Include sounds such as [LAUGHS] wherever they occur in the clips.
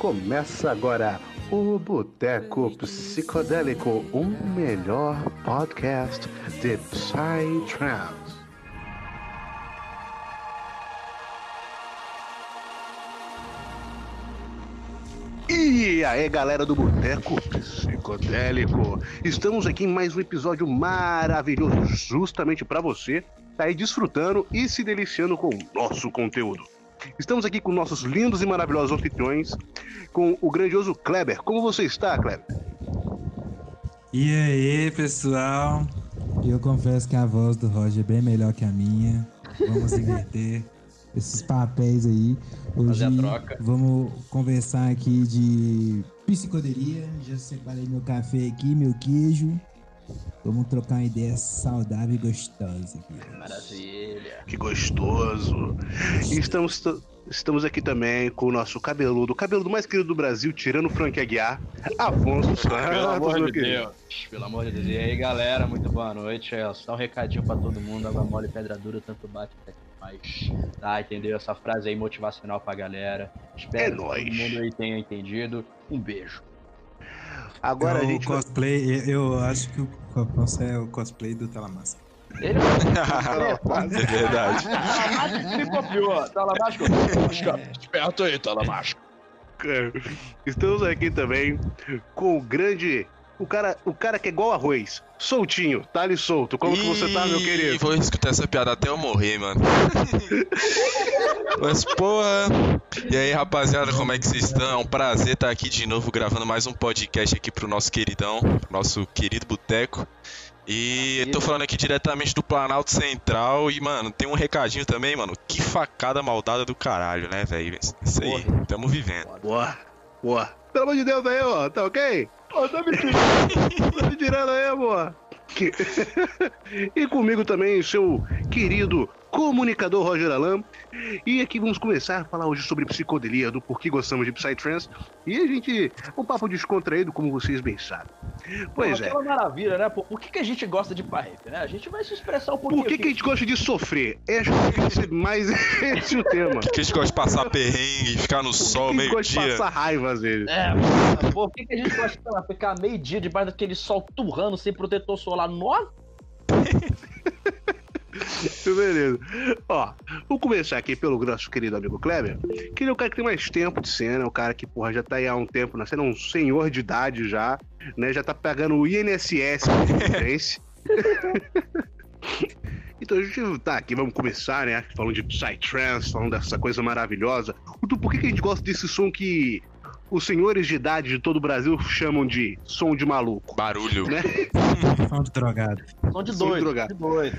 Começa agora o Boteco Psicodélico, o melhor podcast de Psytrance. E aí, galera do Boteco Psicodélico, estamos aqui em mais um episódio maravilhoso, justamente para você tá aí desfrutando e se deliciando com o nosso conteúdo. Estamos aqui com nossos lindos e maravilhosos anfitriões, com o grandioso Kleber. Como você está, Kleber? E aí, pessoal? Eu confesso que a voz do Roger é bem melhor que a minha. Vamos inverter [LAUGHS] esses papéis aí. Hoje vamos conversar aqui de psicoderia. Já separei meu café aqui, meu queijo. Vamos trocar uma ideia saudável e gostosa aqui. Maravilha. Que gostoso. E estamos, estamos aqui também com o nosso cabeludo, o cabeludo mais querido do Brasil, tirando o Frank Aguiar, Afonso Santos. Pelo amor de Deus. Pelo amor de Deus. E aí, galera, muito boa noite. É só um recadinho pra todo mundo. Água mole, pedra dura, tanto bate até que faz. Tá, entendeu? Essa frase aí motivacional pra galera. Espero é que nóis. todo mundo aí tenha entendido. Um beijo. Agora eu, a gente. cosplay, eu acho que o Afonso é o cosplay do Telamassa. Ele é [LAUGHS] verdade. Se copiou. Talamasco. Esperto aí, Talamasco. Estamos aqui também com o grande o cara, o cara que é igual arroz, soltinho, tá ali solto. Como que você tá, meu querido? Vou escutar essa piada até eu morrer, mano. [LAUGHS] Mas, porra. E aí, rapaziada, como é que vocês estão? É um prazer estar aqui de novo gravando mais um podcast aqui pro nosso queridão, pro nosso querido Boteco. E tô falando aqui diretamente do Planalto Central e, mano, tem um recadinho também, mano. Que facada maldada do caralho, né, velho? Isso aí, tamo vivendo. Boa, boa. Pelo amor de Deus aí, ó, tá ok? Ô, tá me tirando. tá aí, amor. [LAUGHS] e comigo também, seu querido comunicador Roger Alam. E aqui vamos começar a falar hoje sobre psicodelia, do porquê gostamos de Psytrance. E a gente, um papo descontraído, como vocês bem sabem. Pois Pô, é. Aquela maravilha, né? Pô, por que, que a gente gosta de parrep, né? A gente vai se expressar um pouquinho. Por que, que a gente gosta de sofrer? É, acho que esse mais [LAUGHS] esse o tema. Por que a gente gosta de passar perrengue, ficar no sol meio-dia? Por que a gente gosta de passar raiva às vezes? É, por que, que a gente gosta de ficar meio-dia debaixo daquele sol turrando sem protetor solar? Nossa! [LAUGHS] [LAUGHS] Beleza. Ó, vou começar aqui pelo nosso querido amigo Kleber, que ele é o cara que tem mais tempo de cena, é o cara que, porra, já tá aí há um tempo na cena, um senhor de idade já, né? Já tá pegando o INSS [LAUGHS] Então a gente tá aqui, vamos começar, né? Falando de Psytrance, falando dessa coisa maravilhosa. Por que, que a gente gosta desse som que os senhores de idade de todo o Brasil chamam de som de maluco. Barulho. Né? som de drogado. Som de doido. Som de drogado. De doido.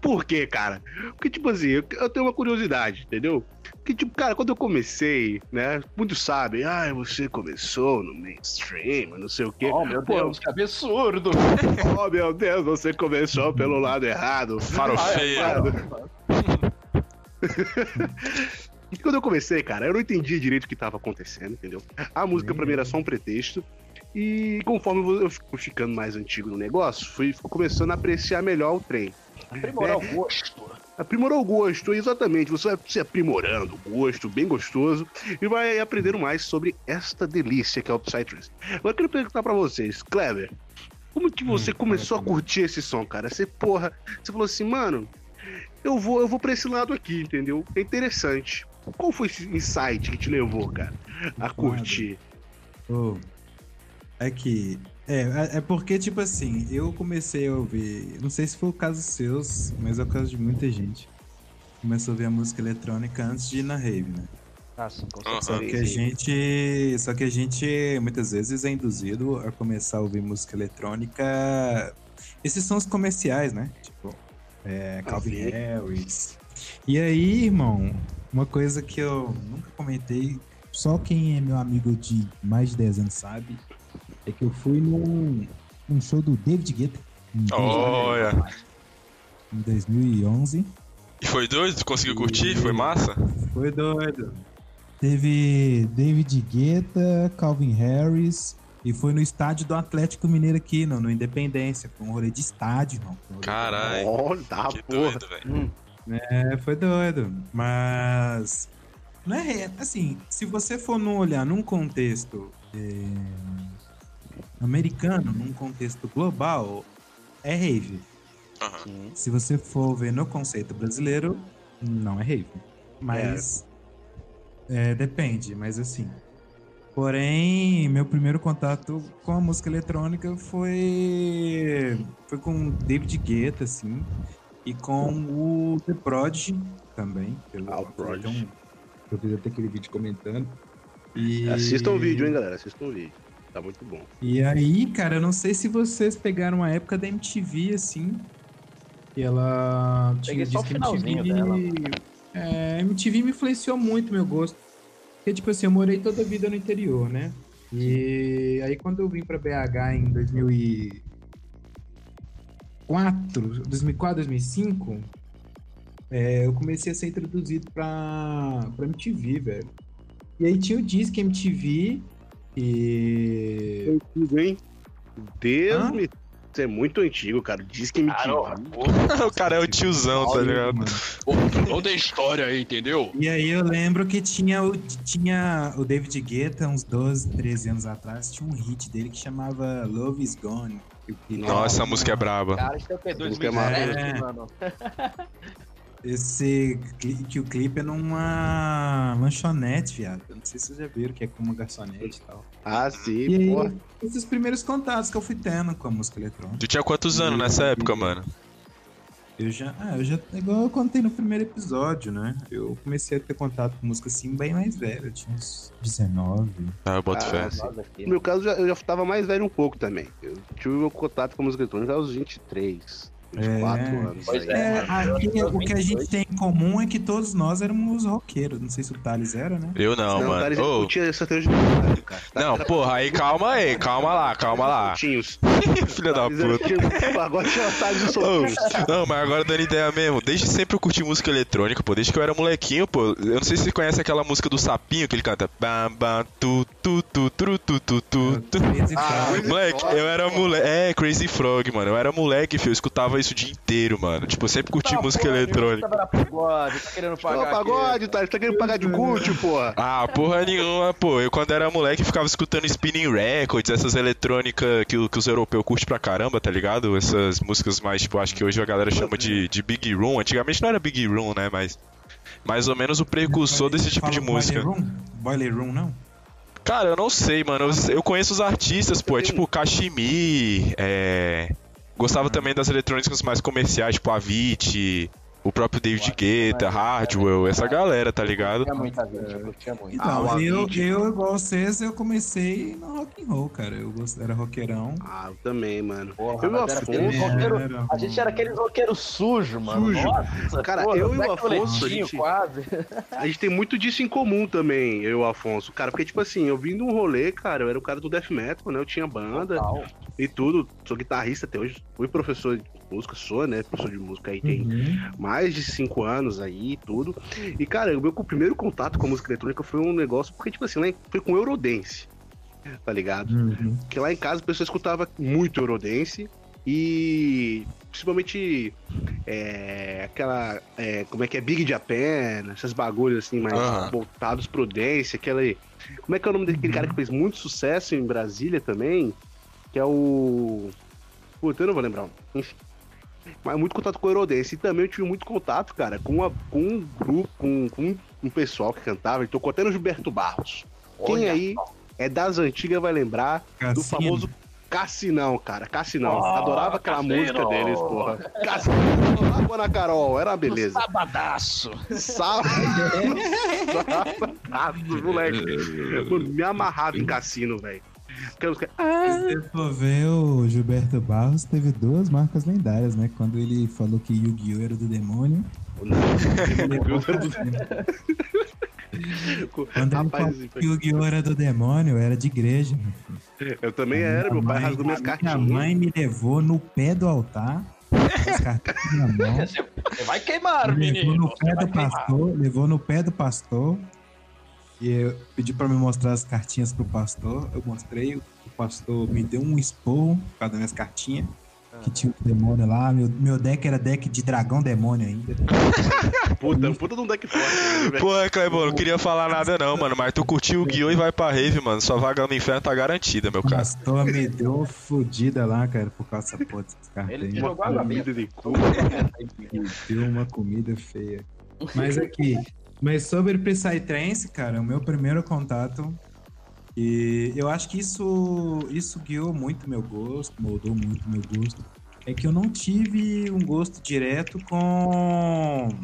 Por quê, cara? Porque, tipo assim, eu, eu tenho uma curiosidade, entendeu? Que, tipo, cara, quando eu comecei, né? Muitos sabem, ah, você começou no mainstream, não sei o quê. Oh, meu Pô, Deus, que absurdo! [LAUGHS] oh, meu Deus, você começou pelo lado errado. Farofeiro. E [LAUGHS] quando eu comecei, cara, eu não entendia direito o que estava acontecendo, entendeu? A música pra mim era só um pretexto. E conforme eu fui ficando mais antigo no negócio, fui começando a apreciar melhor o trem. Aprimorar o gosto. Aprimorar o gosto, exatamente. Você vai se aprimorando o gosto, bem gostoso, e vai aprendendo mais sobre esta delícia que é o Psytrance. Agora eu queria perguntar pra vocês, Kleber, como que você hum, começou a curtir esse som, cara? Você, porra, você falou assim, mano, eu vou, eu vou pra esse lado aqui, entendeu? É interessante. Qual foi esse insight que te levou, cara, a curtir? Oh, é que. É, é, é porque, tipo assim, eu comecei a ouvir. Não sei se foi o caso seus, mas é o caso de muita gente. Começou a ouvir a música eletrônica antes de ir na rave, né? Ah, sim, com certeza. Só que a gente. Só que a gente muitas vezes é induzido a começar a ouvir música eletrônica. Esses são os comerciais, né? Tipo, é, Calvin Harris. E aí, irmão, uma coisa que eu nunca comentei, só quem é meu amigo de mais de 10 anos sabe, é que eu fui num, num show do David Guetta. Olha! Em 2011. E foi doido? Conseguiu curtir? Foi massa? Foi doido. Teve David Guetta, Calvin Harris, e foi no estádio do Atlético Mineiro aqui, no, no Independência. Foi um rolê de estádio, irmão. Caralho. Oh, tá, que porra. doido, velho. Hum. É, foi doido. Mas. Não é, assim, se você for não olhar num contexto é, americano, num contexto global, é rave. Aham. Se você for ver no conceito brasileiro, não é rave. Mas é, depende, mas assim. Porém, meu primeiro contato com a música eletrônica foi foi com David Guetta, assim, e com o The Prodigy também. Eu, Ah, o Prodigy. eu fiz até aquele vídeo comentando. E... Assistam o vídeo, hein, galera? Assistam o vídeo. Tá muito bom. E aí, cara, eu não sei se vocês pegaram a época da MTV, assim. E ela. Peguei só o finalzinho dela. É, MTV me influenciou muito meu gosto. Porque, tipo assim, eu morei toda a vida no interior, né? E aí, quando eu vim pra BH em 2004, 2004, 2005, é, eu comecei a ser introduzido pra, pra MTV, velho. E aí tinha o Disque MTV e. Antigo, hein? Deus Hã? me. Isso é muito antigo, cara. Diz que me Cara, [LAUGHS] o cara é o tiozão, tá ligado? Toda a história aí, entendeu? E aí eu lembro que tinha o, tinha o David Guetta, uns 12, 13 anos atrás, tinha um hit dele que chamava Love Is Gone. que- que- Nossa, essa música é braba. Cara, isso é o quê? música é 2017, maravilhosa. mano. [LAUGHS] Esse que o clipe é numa lanchonete, viado. Eu não sei se vocês já viram que é como uma garçonete e tal. Ah, sim, E aí, porra. esses primeiros contatos que eu fui tendo com a música eletrônica. Tu tinha quantos anos nessa época, mano? Eu já, ah, eu já, igual eu contei no primeiro episódio, né? Eu comecei a ter contato com música assim bem mais velho, eu tinha uns 19. Ah, eu boto Ah, fé. No meu caso, já- eu já tava mais velho um pouco também. Eu tive meu contato com a música eletrônica aos 23, é, quatro anos. Pois é, é o que a gente tem em comum é que todos nós éramos roqueiros. Não sei se o Thales era, né? Eu não, não mano. Thales, oh. Tinha certeza de cara. Tá não, porra, aí calma aí, calma lá, calma lá. [LAUGHS] Filha da puta. Tipo, agora tinha é Thales e oh, Não, mas agora dando ideia mesmo. Desde sempre eu curti música eletrônica, pô. Desde que eu era molequinho, pô. Eu não sei se você conhece aquela música do Sapinho que ele canta. Bam, bam, tu, tu, tu, tu, tu, tu, é, tu. Ah, moleque, eu era moleque. É, Crazy Frog, mano. Eu era moleque, filho. Eu escutava isso o dia inteiro, mano. Tipo, eu sempre curti Tá, música porra, eletrônica. Tava na pagode, tá querendo pagar. pagode, aqui. Thales, tá querendo pagar de culto, porra. Ah, porra nenhuma, pô. Eu quando era moleque ficava escutando Spinning Records, essas eletrônicas que, o- que os europeus curtem pra caramba, tá ligado? Essas músicas mais, tipo, acho que hoje a galera chama de, de Big Room. Antigamente não era Big Room, né? Mas mais ou menos o precursor desse tipo de música. Boiler Room? Boiler Room, não? Cara, eu não sei, mano. Eu, eu conheço os artistas, pô. É tipo Kashmir, é. Gostava também das eletrônicas mais comerciais, tipo Avicii, o próprio David Guetta, Hardwell, essa galera, tá ligado? Tinha muita gente, eu curtia muito. Então, Ah, eu, eu, igual vocês, eu comecei no rock and roll, cara. Eu era roqueirão. Ah, eu também, mano. Porra, eu e era aquele roqueiro- Era, A gente era aquele roqueiro sujo, mano. Sujo. Nossa, Cara, porra, eu e o Afonso, a gente- quase. A gente tem muito disso em comum também, eu e o Afonso. Cara, porque, tipo assim, eu vim de um rolê, cara, eu era o cara do death metal, né? Eu tinha banda Total. e tudo. Sou guitarrista até hoje. Fui professor de música, sou, né? Professor de música aí tem Uhum. mais de cinco anos aí e tudo. E, cara, o meu primeiro contato com a música eletrônica foi um negócio, porque, tipo assim, lá em- foi com Eurodance, tá ligado? Uhum. Porque lá em casa a pessoa escutava muito Eurodance e principalmente é, aquela. é, como é que é? Big Japan, esses bagulhos assim, mais Aham. voltados pro dance, aquela. Como é que é o nome daquele cara que fez muito sucesso em Brasília também? Que é o. Puta, eu não vou lembrar. Enfim. Mas muito contato com o Eurodance. E também eu tive muito contato, cara, com, a- com um grupo, com, com um pessoal que cantava. Ele tocou até no Gilberto Barros. Quem Olha aí é das antigas vai lembrar do Cassino. famoso Cassinão, cara. Cassinão. Oh, Adorava aquela Cassino! música deles, porra. Cassinão. Água na Carol. Era uma beleza. Sabadaço. Sábado. [LAUGHS] Sábado, moleque. [LAUGHS] Me amarrava em cassino, velho. Aquela música- Se você for ver, o Gilberto Barros teve duas marcas lendárias, né? Quando ele falou que Yu-Gi-Oh! era do demônio. ele. Quando ele Rapaz, falou que Yu-Gi-Oh! era do demônio, era de igreja. eu também era, meu pai rasgou minhas cartinhas. Minha mãe me levou no pé do altar, com as cartinhas na mão. [LAUGHS] Você vai queimar, Levou menino. no pé do pastor, levou no pé do pastor. E eu pedi pra me mostrar as cartinhas pro pastor. Eu mostrei, o pastor me deu um esporro por causa das minhas cartinhas. Que tinha o demônio lá. Meu, meu deck era deck de dragão demônio ainda. [LAUGHS] Puta, puta de um deck forte. né? Porra, Clebão, não queria falar nada não, mano. Mas tu curtiu o guião e vai pra rave, mano. Sua vaga no inferno tá garantida, meu cara. Castor me deu uma fudida lá, cara, por causa dessa porra dessas cartas Ele Uma água comida de cu. [LAUGHS] Deu uma comida feia. Mas aqui, mas sobre Psytrance, cara, o meu primeiro contato. E eu acho que isso, isso guiou muito meu gosto, moldou muito meu gosto. É que eu não tive um gosto direto com.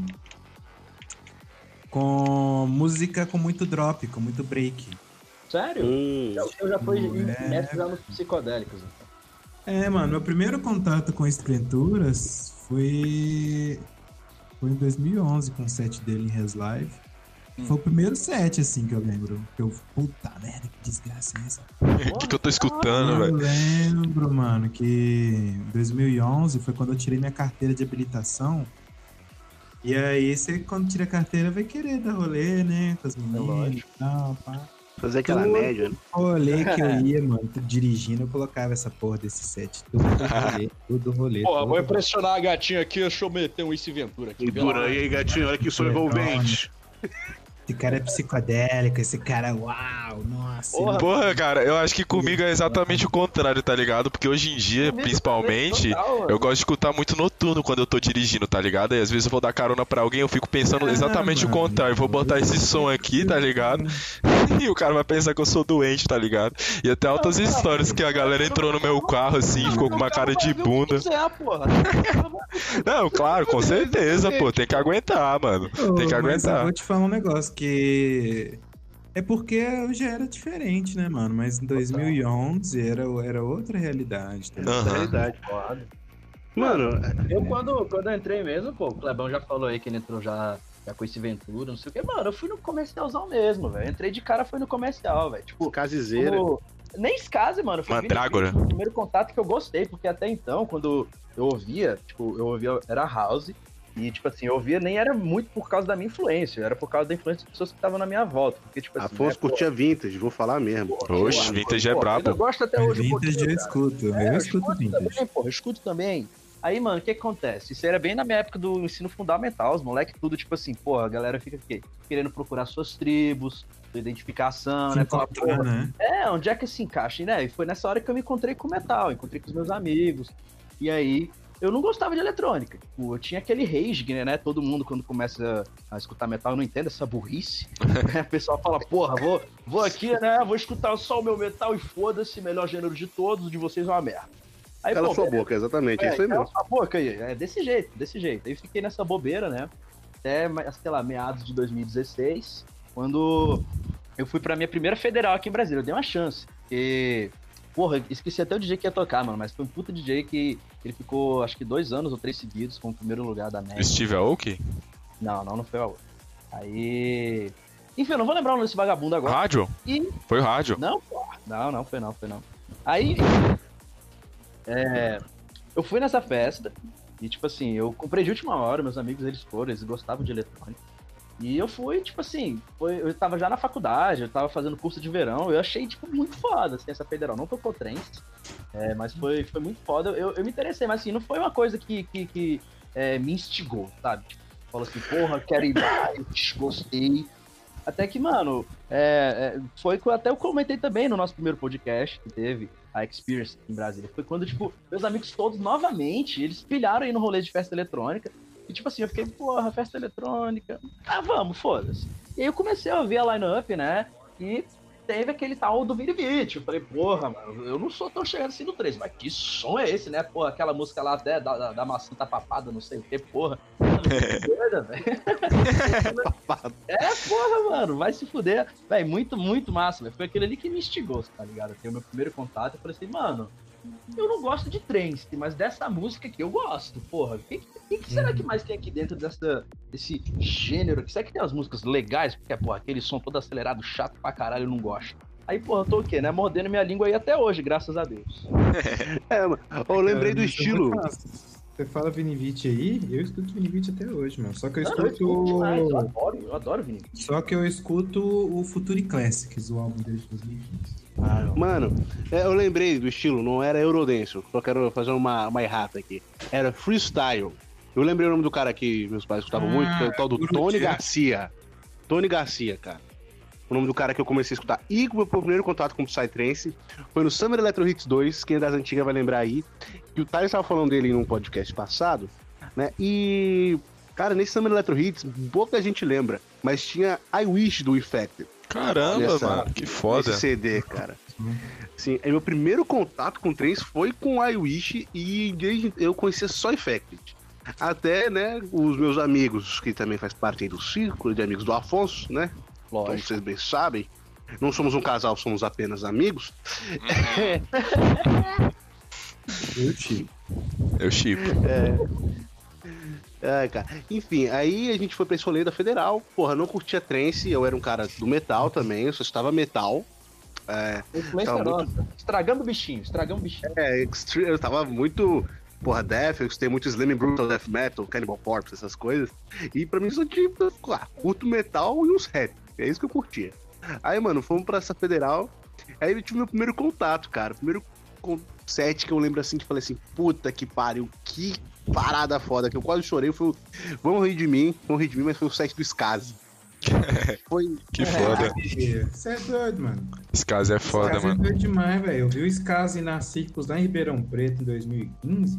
com música com muito drop, com muito break. Sério? Hum, Eu, eu já fui É. mestre nos psicodélicos. É, mano, meu primeiro contato com Esplenturas foi. Foi em 2011 com o set dele em Res Live. Foi o primeiro set, assim, que eu lembro. Que eu, puta merda, que desgraça é essa? O [LAUGHS] que, que eu tô escutando, Eu velho? lembro, mano, que em 2011 foi quando eu tirei minha carteira de habilitação. E aí, você, quando tira a carteira, vai querer dar rolê, né? Com as meninas e lógico. tal, pá. Fazer aquela Tudo. média, né? Rolê que eu [LAUGHS] ia, mano, dirigindo, eu colocava essa porra desse set. Tudo rolê, [LAUGHS] tudo rolê. Porra, vou impressionar a gatinha aqui, deixa eu meter um Ace Ventura aqui. E dura aí, gatinho, olha que sou envolvente. Esse cara é psicodélico, esse cara, uau, nossa. Porra, Porra, cara, eu acho que comigo é exatamente o contrário, tá ligado? Porque hoje em dia, principalmente, eu gosto de escutar muito noturno quando eu tô dirigindo, tá ligado? E às vezes eu vou dar carona pra alguém, eu fico pensando Ah, exatamente o contrário. Vou botar esse som aqui, tá ligado? [LAUGHS] E o cara vai pensar que eu sou doente, tá ligado? E até altas histórias que a galera entrou no meu carro assim, ficou com uma cara de bunda. É, porra. Não, claro, com certeza, pô, tem que aguentar, mano. Tem que mas eu aguentar. vou te falar um negócio que. É porque eu já era diferente, né, mano? Mas em 2011 era, era outra realidade. Tá? ligado? Aham. Realidade. Mano, Eu, quando, quando eu entrei mesmo, pô, o Clebão já falou aí que ele entrou já, já com esse Ventura, não sei o que. Mano, eu fui no comercialzão mesmo, velho. Entrei de cara, foi no comercial, velho. Tipo, casezeira. como- nem Skase, mano. Foi Mandrágora. o primeiro contato que eu gostei, porque até então, quando eu ouvia, tipo, eu ouvia, era house. E, tipo assim, eu ouvia nem era muito por causa da minha influência, era por causa da influência das pessoas que estavam na minha volta. Porque, tipo assim. Afonso né, pô, curtia vintage, vou falar mesmo. Oxe, pô, vintage é pô, brabo. Eu gosto até hoje um Vintage pouquinho, eu cara. escuto, É, eu escuto vintage. também, porra, eu escuto também. Aí, mano, o que, que acontece? Isso era bem na minha época do ensino fundamental, os moleques tudo, tipo assim, porra, a galera fica o quê? querendo procurar suas tribos, sua identificação, Se né? Falar, porra, né? é, onde é que se encaixa, né? E foi nessa hora que eu me encontrei com o metal, encontrei com os meus amigos. E aí, eu não gostava de eletrônica. Tipo, eu tinha aquele rage, né? Todo mundo, quando começa a escutar metal, não entende essa burrice. [LAUGHS] O pessoal fala, porra, vou, vou aqui, né? Vou escutar só o meu metal e foda-se, melhor gênero de todos, de vocês é uma merda. Aí, Cala pô, sua boca, exatamente, é isso aí cala mesmo. sua boca aí. É desse jeito, desse jeito. Aí fiquei nessa bobeira, né? Até, sei lá, meados de 2016, quando eu fui pra minha primeira federal aqui em Brasília. Eu dei uma chance. E, porra, esqueci até o DJ que ia tocar, mano. Mas foi um puta DJ que ele ficou, acho que dois anos ou três seguidos com o primeiro lugar da média. Steve Aoki? Não, não, não foi a outra. Aí. Enfim, eu não vou lembrar o nome desse vagabundo agora. Rádio? E Foi rádio. não. Não, não, foi não, foi não. Aí. É, eu fui nessa festa e, tipo assim, eu comprei de última hora, meus amigos eles foram, eles gostavam de eletrônica. E eu fui, tipo assim, foi, eu tava já na faculdade, eu tava fazendo curso de verão, eu achei, tipo, muito foda, assim, essa federal. Não tocou trens, é, mas foi, foi muito foda. Eu, eu me interessei, mas assim, não foi uma coisa que, que, que, é, me instigou, sabe? Falou assim, porra, quero ir mais, gostei. Até que, mano, é, é, foi que eu- até eu comentei também no nosso primeiro podcast que teve, a Experience em Brasília. Foi quando, tipo, meus amigos todos, novamente, eles pilharam aí no rolê de festa eletrônica. E, tipo assim, eu fiquei, porra, festa eletrônica. Ah, vamos, foda-se. E aí eu comecei a ouvir a line-up, né? E teve aquele tal do Beat. Eu falei, porra, mano, eu não sou tão chegando assim no 3, mas que som é esse, né? Porra, aquela música lá até da, da, da maçã tá papada, não sei o que, porra. [LAUGHS] Que doida, velho. É, porra, mano, vai se fuder. Véi, muito, muito massa, velho. Foi aquele ali que me instigou, tá ligado? Tem o meu primeiro contato, eu falei assim, mano, eu não gosto de trance, mas dessa música aqui eu gosto, porra. O que, que, que será que mais tem aqui dentro dessa, desse gênero? Será que tem umas músicas legais? Porque, porra, aquele som todo acelerado, chato pra caralho, eu não gosto. Aí, porra, eu tô o quê, né? Mordendo minha língua aí até hoje, graças a Deus. [LAUGHS] É, mano. Eu lembrei do estilo. Você fala Vinivite aí, eu escuto Vinivite até hoje, mano. Só que eu Não, eu escuto. escuto demais, eu adoro, eu adoro Vini. Só que eu escuto o Future Classics, o álbum dele de 2015. Ah, Mano, é, eu lembrei do estilo, não era Eurodance, só quero fazer uma, uma errata aqui. Era freestyle. Eu lembrei o nome do cara que meus pais escutavam Ah, muito, que é o tal do Guru Tony Jack. Garcia. Tony Garcia, cara. O nome do cara que eu comecei a escutar. E o meu primeiro contato com o Psytrance foi no Summer Electro Hits 2, quem é das antigas vai lembrar aí. Que o Thales estava falando dele num podcast passado, né? E, cara, nesse Summer Electro Hits, pouca gente lembra, mas tinha I Wish do Infected. Caramba, Nessa- mano, que foda. Esse CD, cara. Sim, aí meu primeiro contato com trens foi com I Wish e desde eu conhecia só Infected. Até, né, os meus amigos, que também faz parte aí do círculo de amigos do Afonso, né? Como lógico. vocês bem sabem. Não somos um casal, somos apenas amigos. [LAUGHS] Eu tipo. Eu chipo. Ai, cara. Enfim, aí a gente foi pra esse da Federal. Porra, não curtia trance, eu era um cara do metal também, eu só estava metal. É, Influência Tá muito- nossa. Estragando o bichinho, estragando o bichinho. É, eu tava muito. Porra, Death, eu gostei muito Slam Brutal Death Metal, Cannibal Corpse, essas coisas. E pra mim só tipo, ah, curto metal e uns rap. É isso que eu curtia. Aí, mano, fomos pra essa federal. Aí eu tive meu primeiro contato, cara. Primeiro set que eu lembro assim, que falei assim, puta que pariu, que parada foda, que eu quase chorei. Foi Vamos rir de mim, vamos rir de mim, mas foi o set do Skazi. Foi. [LAUGHS] Que foda. Você é doido, mano. Esse caso é foda, Skazi é mano. doido demais, velho. Eu vi o Skazi na Circus lá em Ribeirão Preto em 2015.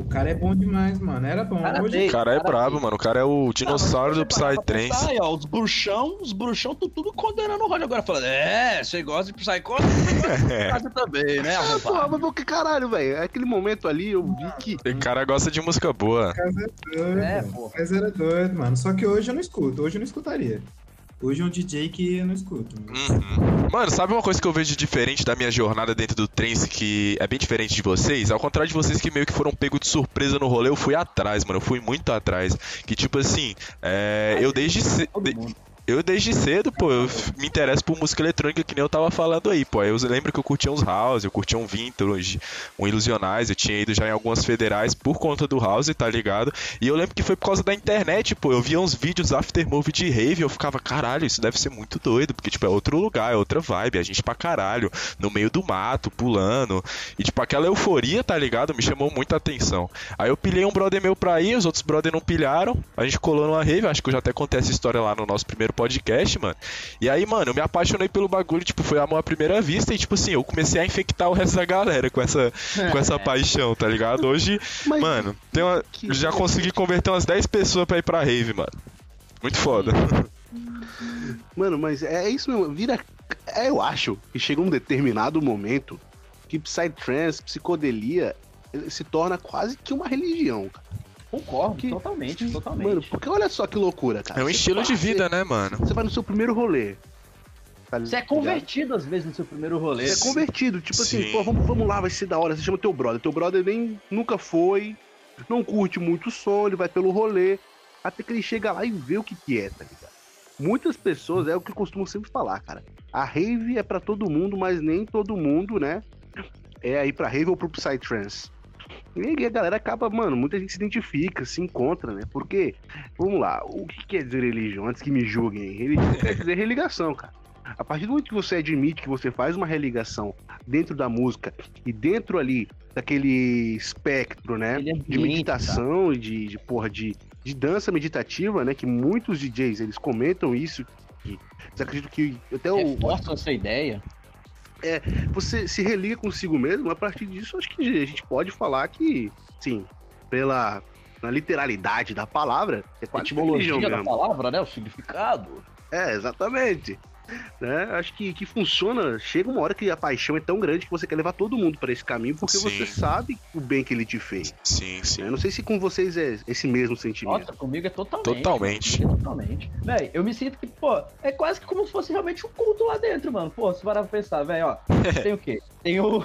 O cara é bom demais, mano. Era bom. Cara Hoje. O cara é brabo, mano. O cara é o dinossauro do Psytrance. Aí, ó, os bruxão, os bruxão tão tudo condenando o Rony agora, falando, é, você gosta de Psycho, É. [LAUGHS] você também, né, arrombado? porra, mas pô, que caralho, velho. Aquele momento ali eu vi que. O cara gosta de música boa. o é doido. É, mano. porra. Skazi era doido, mano. Só que hoje eu não escuto. Hoje eu não escutaria. Hoje é um DJ que eu não escuto. mano. Uhum. Mano, sabe uma coisa que eu vejo diferente da minha jornada dentro do trance que é bem diferente de vocês? Ao contrário de vocês que meio que foram pego de surpresa no rolê, eu fui atrás, mano. Eu fui muito atrás. Que tipo assim, é, eu desde de-. Eu desde cedo, pô, eu me interesso por música eletrônica que nem eu tava falando aí, pô. Eu lembro que eu curtia uns house, eu curtia um vintage, um ilusionais, eu tinha ido já em algumas federais por conta do house, tá ligado? E eu lembro que foi por causa da internet, pô. Eu via uns vídeos aftermovie de rave eu ficava, caralho, isso deve ser muito doido, porque, tipo, é outro lugar, é outra vibe, a gente pra caralho, no meio do mato, pulando. E, tipo, aquela euforia, tá ligado? Me chamou muita atenção. Aí eu pilhei um brother meu pra ir, os outros brother não pilharam. A gente colou numa rave, acho que eu já até contei essa história lá no nosso primeiro podcast, mano. E aí, mano, eu me apaixonei pelo bagulho, tipo, foi amor à primeira vista e, tipo assim, eu comecei a infectar o resto da galera com essa, com essa [LAUGHS] paixão, tá ligado? Hoje, Mas, mano, tem uma, que- já consegui converter umas 10 pessoas pra ir pra rave, mano. Muito foda. [LAUGHS] Mano, mas é isso mesmo. Vira. é, eu acho que chega um determinado momento que Psytrance, psicodelia, eh, se torna quase que uma religião, cara. Concordo, Que- totalmente, totalmente. Mano, porque olha só que loucura, cara. É um Você estilo de vida, né, mano? Você vai no seu primeiro rolê. tá Você é convertido às vezes no seu primeiro rolê. Você é convertido, tipo assim, Sim. pô, vamos, vamos lá, vai ser da hora. Você chama teu brother. Teu brother nem nunca foi, não curte muito o som, ele vai pelo rolê, até que ele chega lá e vê o que que é, tá ligado? Muitas pessoas, é o que eu costumo sempre falar, cara. A rave é pra todo mundo, mas nem todo mundo, né? É aí pra rave ou pro Psytrance. E a galera acaba, mano, muita gente se identifica, se encontra, né? Porque, vamos lá, o que quer dizer religião? Antes que me julguem, religião quer dizer religação, cara. A partir do momento que você admite que você faz uma religação dentro da música e dentro ali daquele espectro, né? Aquele De ambiente, meditação e de, de, porra, de, de dança meditativa, né? Que muitos DJs, eles comentam isso. Que, eles acreditam que até o, Reforçam essa ideia. Você se religa consigo mesmo, a partir disso acho que a gente pode falar que, sim, pela na literalidade da palavra, é A quase etimologia da palavra, né? O significado. É, exatamente. Né? Acho que, que funciona. Chega uma hora que a paixão é tão grande que você quer levar todo mundo para esse caminho porque Sim. você sabe o bem que ele te fez. Sim, sim. Eu não sei se com vocês é esse mesmo sentimento. Nossa, comigo é totalmente. Totalmente. é totalmente. Véi, eu me sinto que, pô, é quase que como se fosse realmente um culto lá dentro, mano. Pô, se parar pra pensar, velho, ó. [LAUGHS] Tem o quê? Tem o.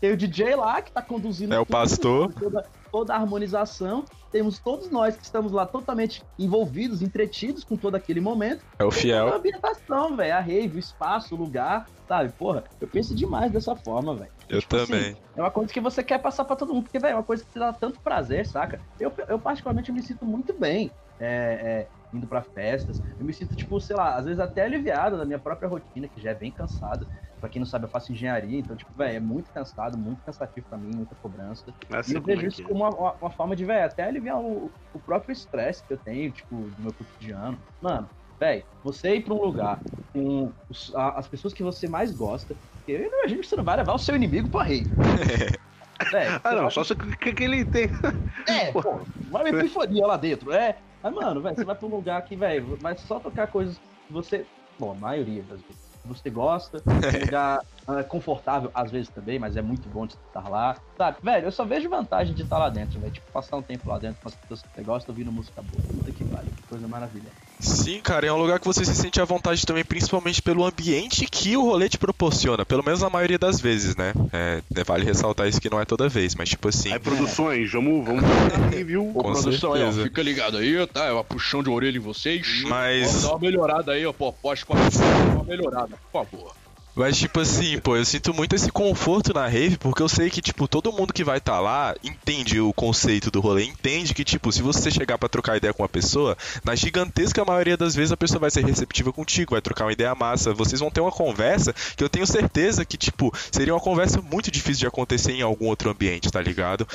Tem o DJ lá que tá conduzindo. É o tudo, pastor. Toda, toda a harmonização, temos todos nós que estamos lá totalmente envolvidos, entretidos com todo aquele momento. É o A fiel. ambientação, velho, a rave, o espaço, o lugar, sabe? Porra, eu penso demais dessa forma, velho. Eu Tipo assim, também. é uma coisa que você quer passar pra todo mundo, porque, velho, é uma coisa que te dá tanto prazer, saca? Eu, eu particularmente, me sinto muito bem é, é, indo pra festas. Eu me sinto, tipo, sei lá, às vezes até aliviado da minha própria rotina, que já é bem cansada. Pra quem não sabe, eu faço engenharia, então, tipo, velho, é muito cansado, muito cansativo pra mim, muita cobrança. Assim, E eu é vejo que isso é. como uma, uma- uma forma de, velho, até aliviar o, o próprio estresse que eu tenho, tipo, do meu cotidiano. Mano, velho, você ir pra um lugar com os- a- as pessoas que você mais gosta, porque eu imagino que você não vai levar o seu inimigo pra rei. [LAUGHS] Velho, Ah, não, só se que, que ele tem. [LAUGHS] É, pô, vai uma epifania lá dentro, é. Mas, mano, velho, você vai pra um lugar que, velho, vai só tocar coisas que você. Bom, a maioria das vezes. Você gosta, [LAUGHS] um lugar ah, confortável, às vezes também, mas é muito bom de estar lá. Sabe, velho, eu só vejo vantagem de estar lá dentro, velho. Tipo, passar um tempo lá dentro com as pessoas que você gosta, ouvindo música boa. Puta que pariu, que coisa maravilhosa. Sim, cara, é um lugar que você se sente à vontade também, principalmente pelo ambiente que o rolê te proporciona, pelo menos na maioria das vezes, né? É, vale ressaltar isso que não é toda vez, mas tipo assim. Aí, produções, vamos, vamos [LAUGHS] viu? Com produção aí, ó, certeza. fica ligado aí, tá? É uma puxão de orelha em vocês. Mas- Dá uma melhorada aí, ó, pô, pode com a uma melhorada, por favor. Mas, tipo assim, pô, eu sinto muito esse conforto na rave, porque eu sei que, tipo, todo mundo que vai estar lá entende o conceito do rolê, entende que, tipo, se você chegar pra trocar ideia com uma pessoa, na gigantesca maioria das vezes a pessoa vai ser receptiva contigo, vai trocar uma ideia massa, vocês vão ter uma conversa que eu tenho certeza que, tipo, seria uma conversa muito difícil de acontecer em algum outro ambiente, tá ligado?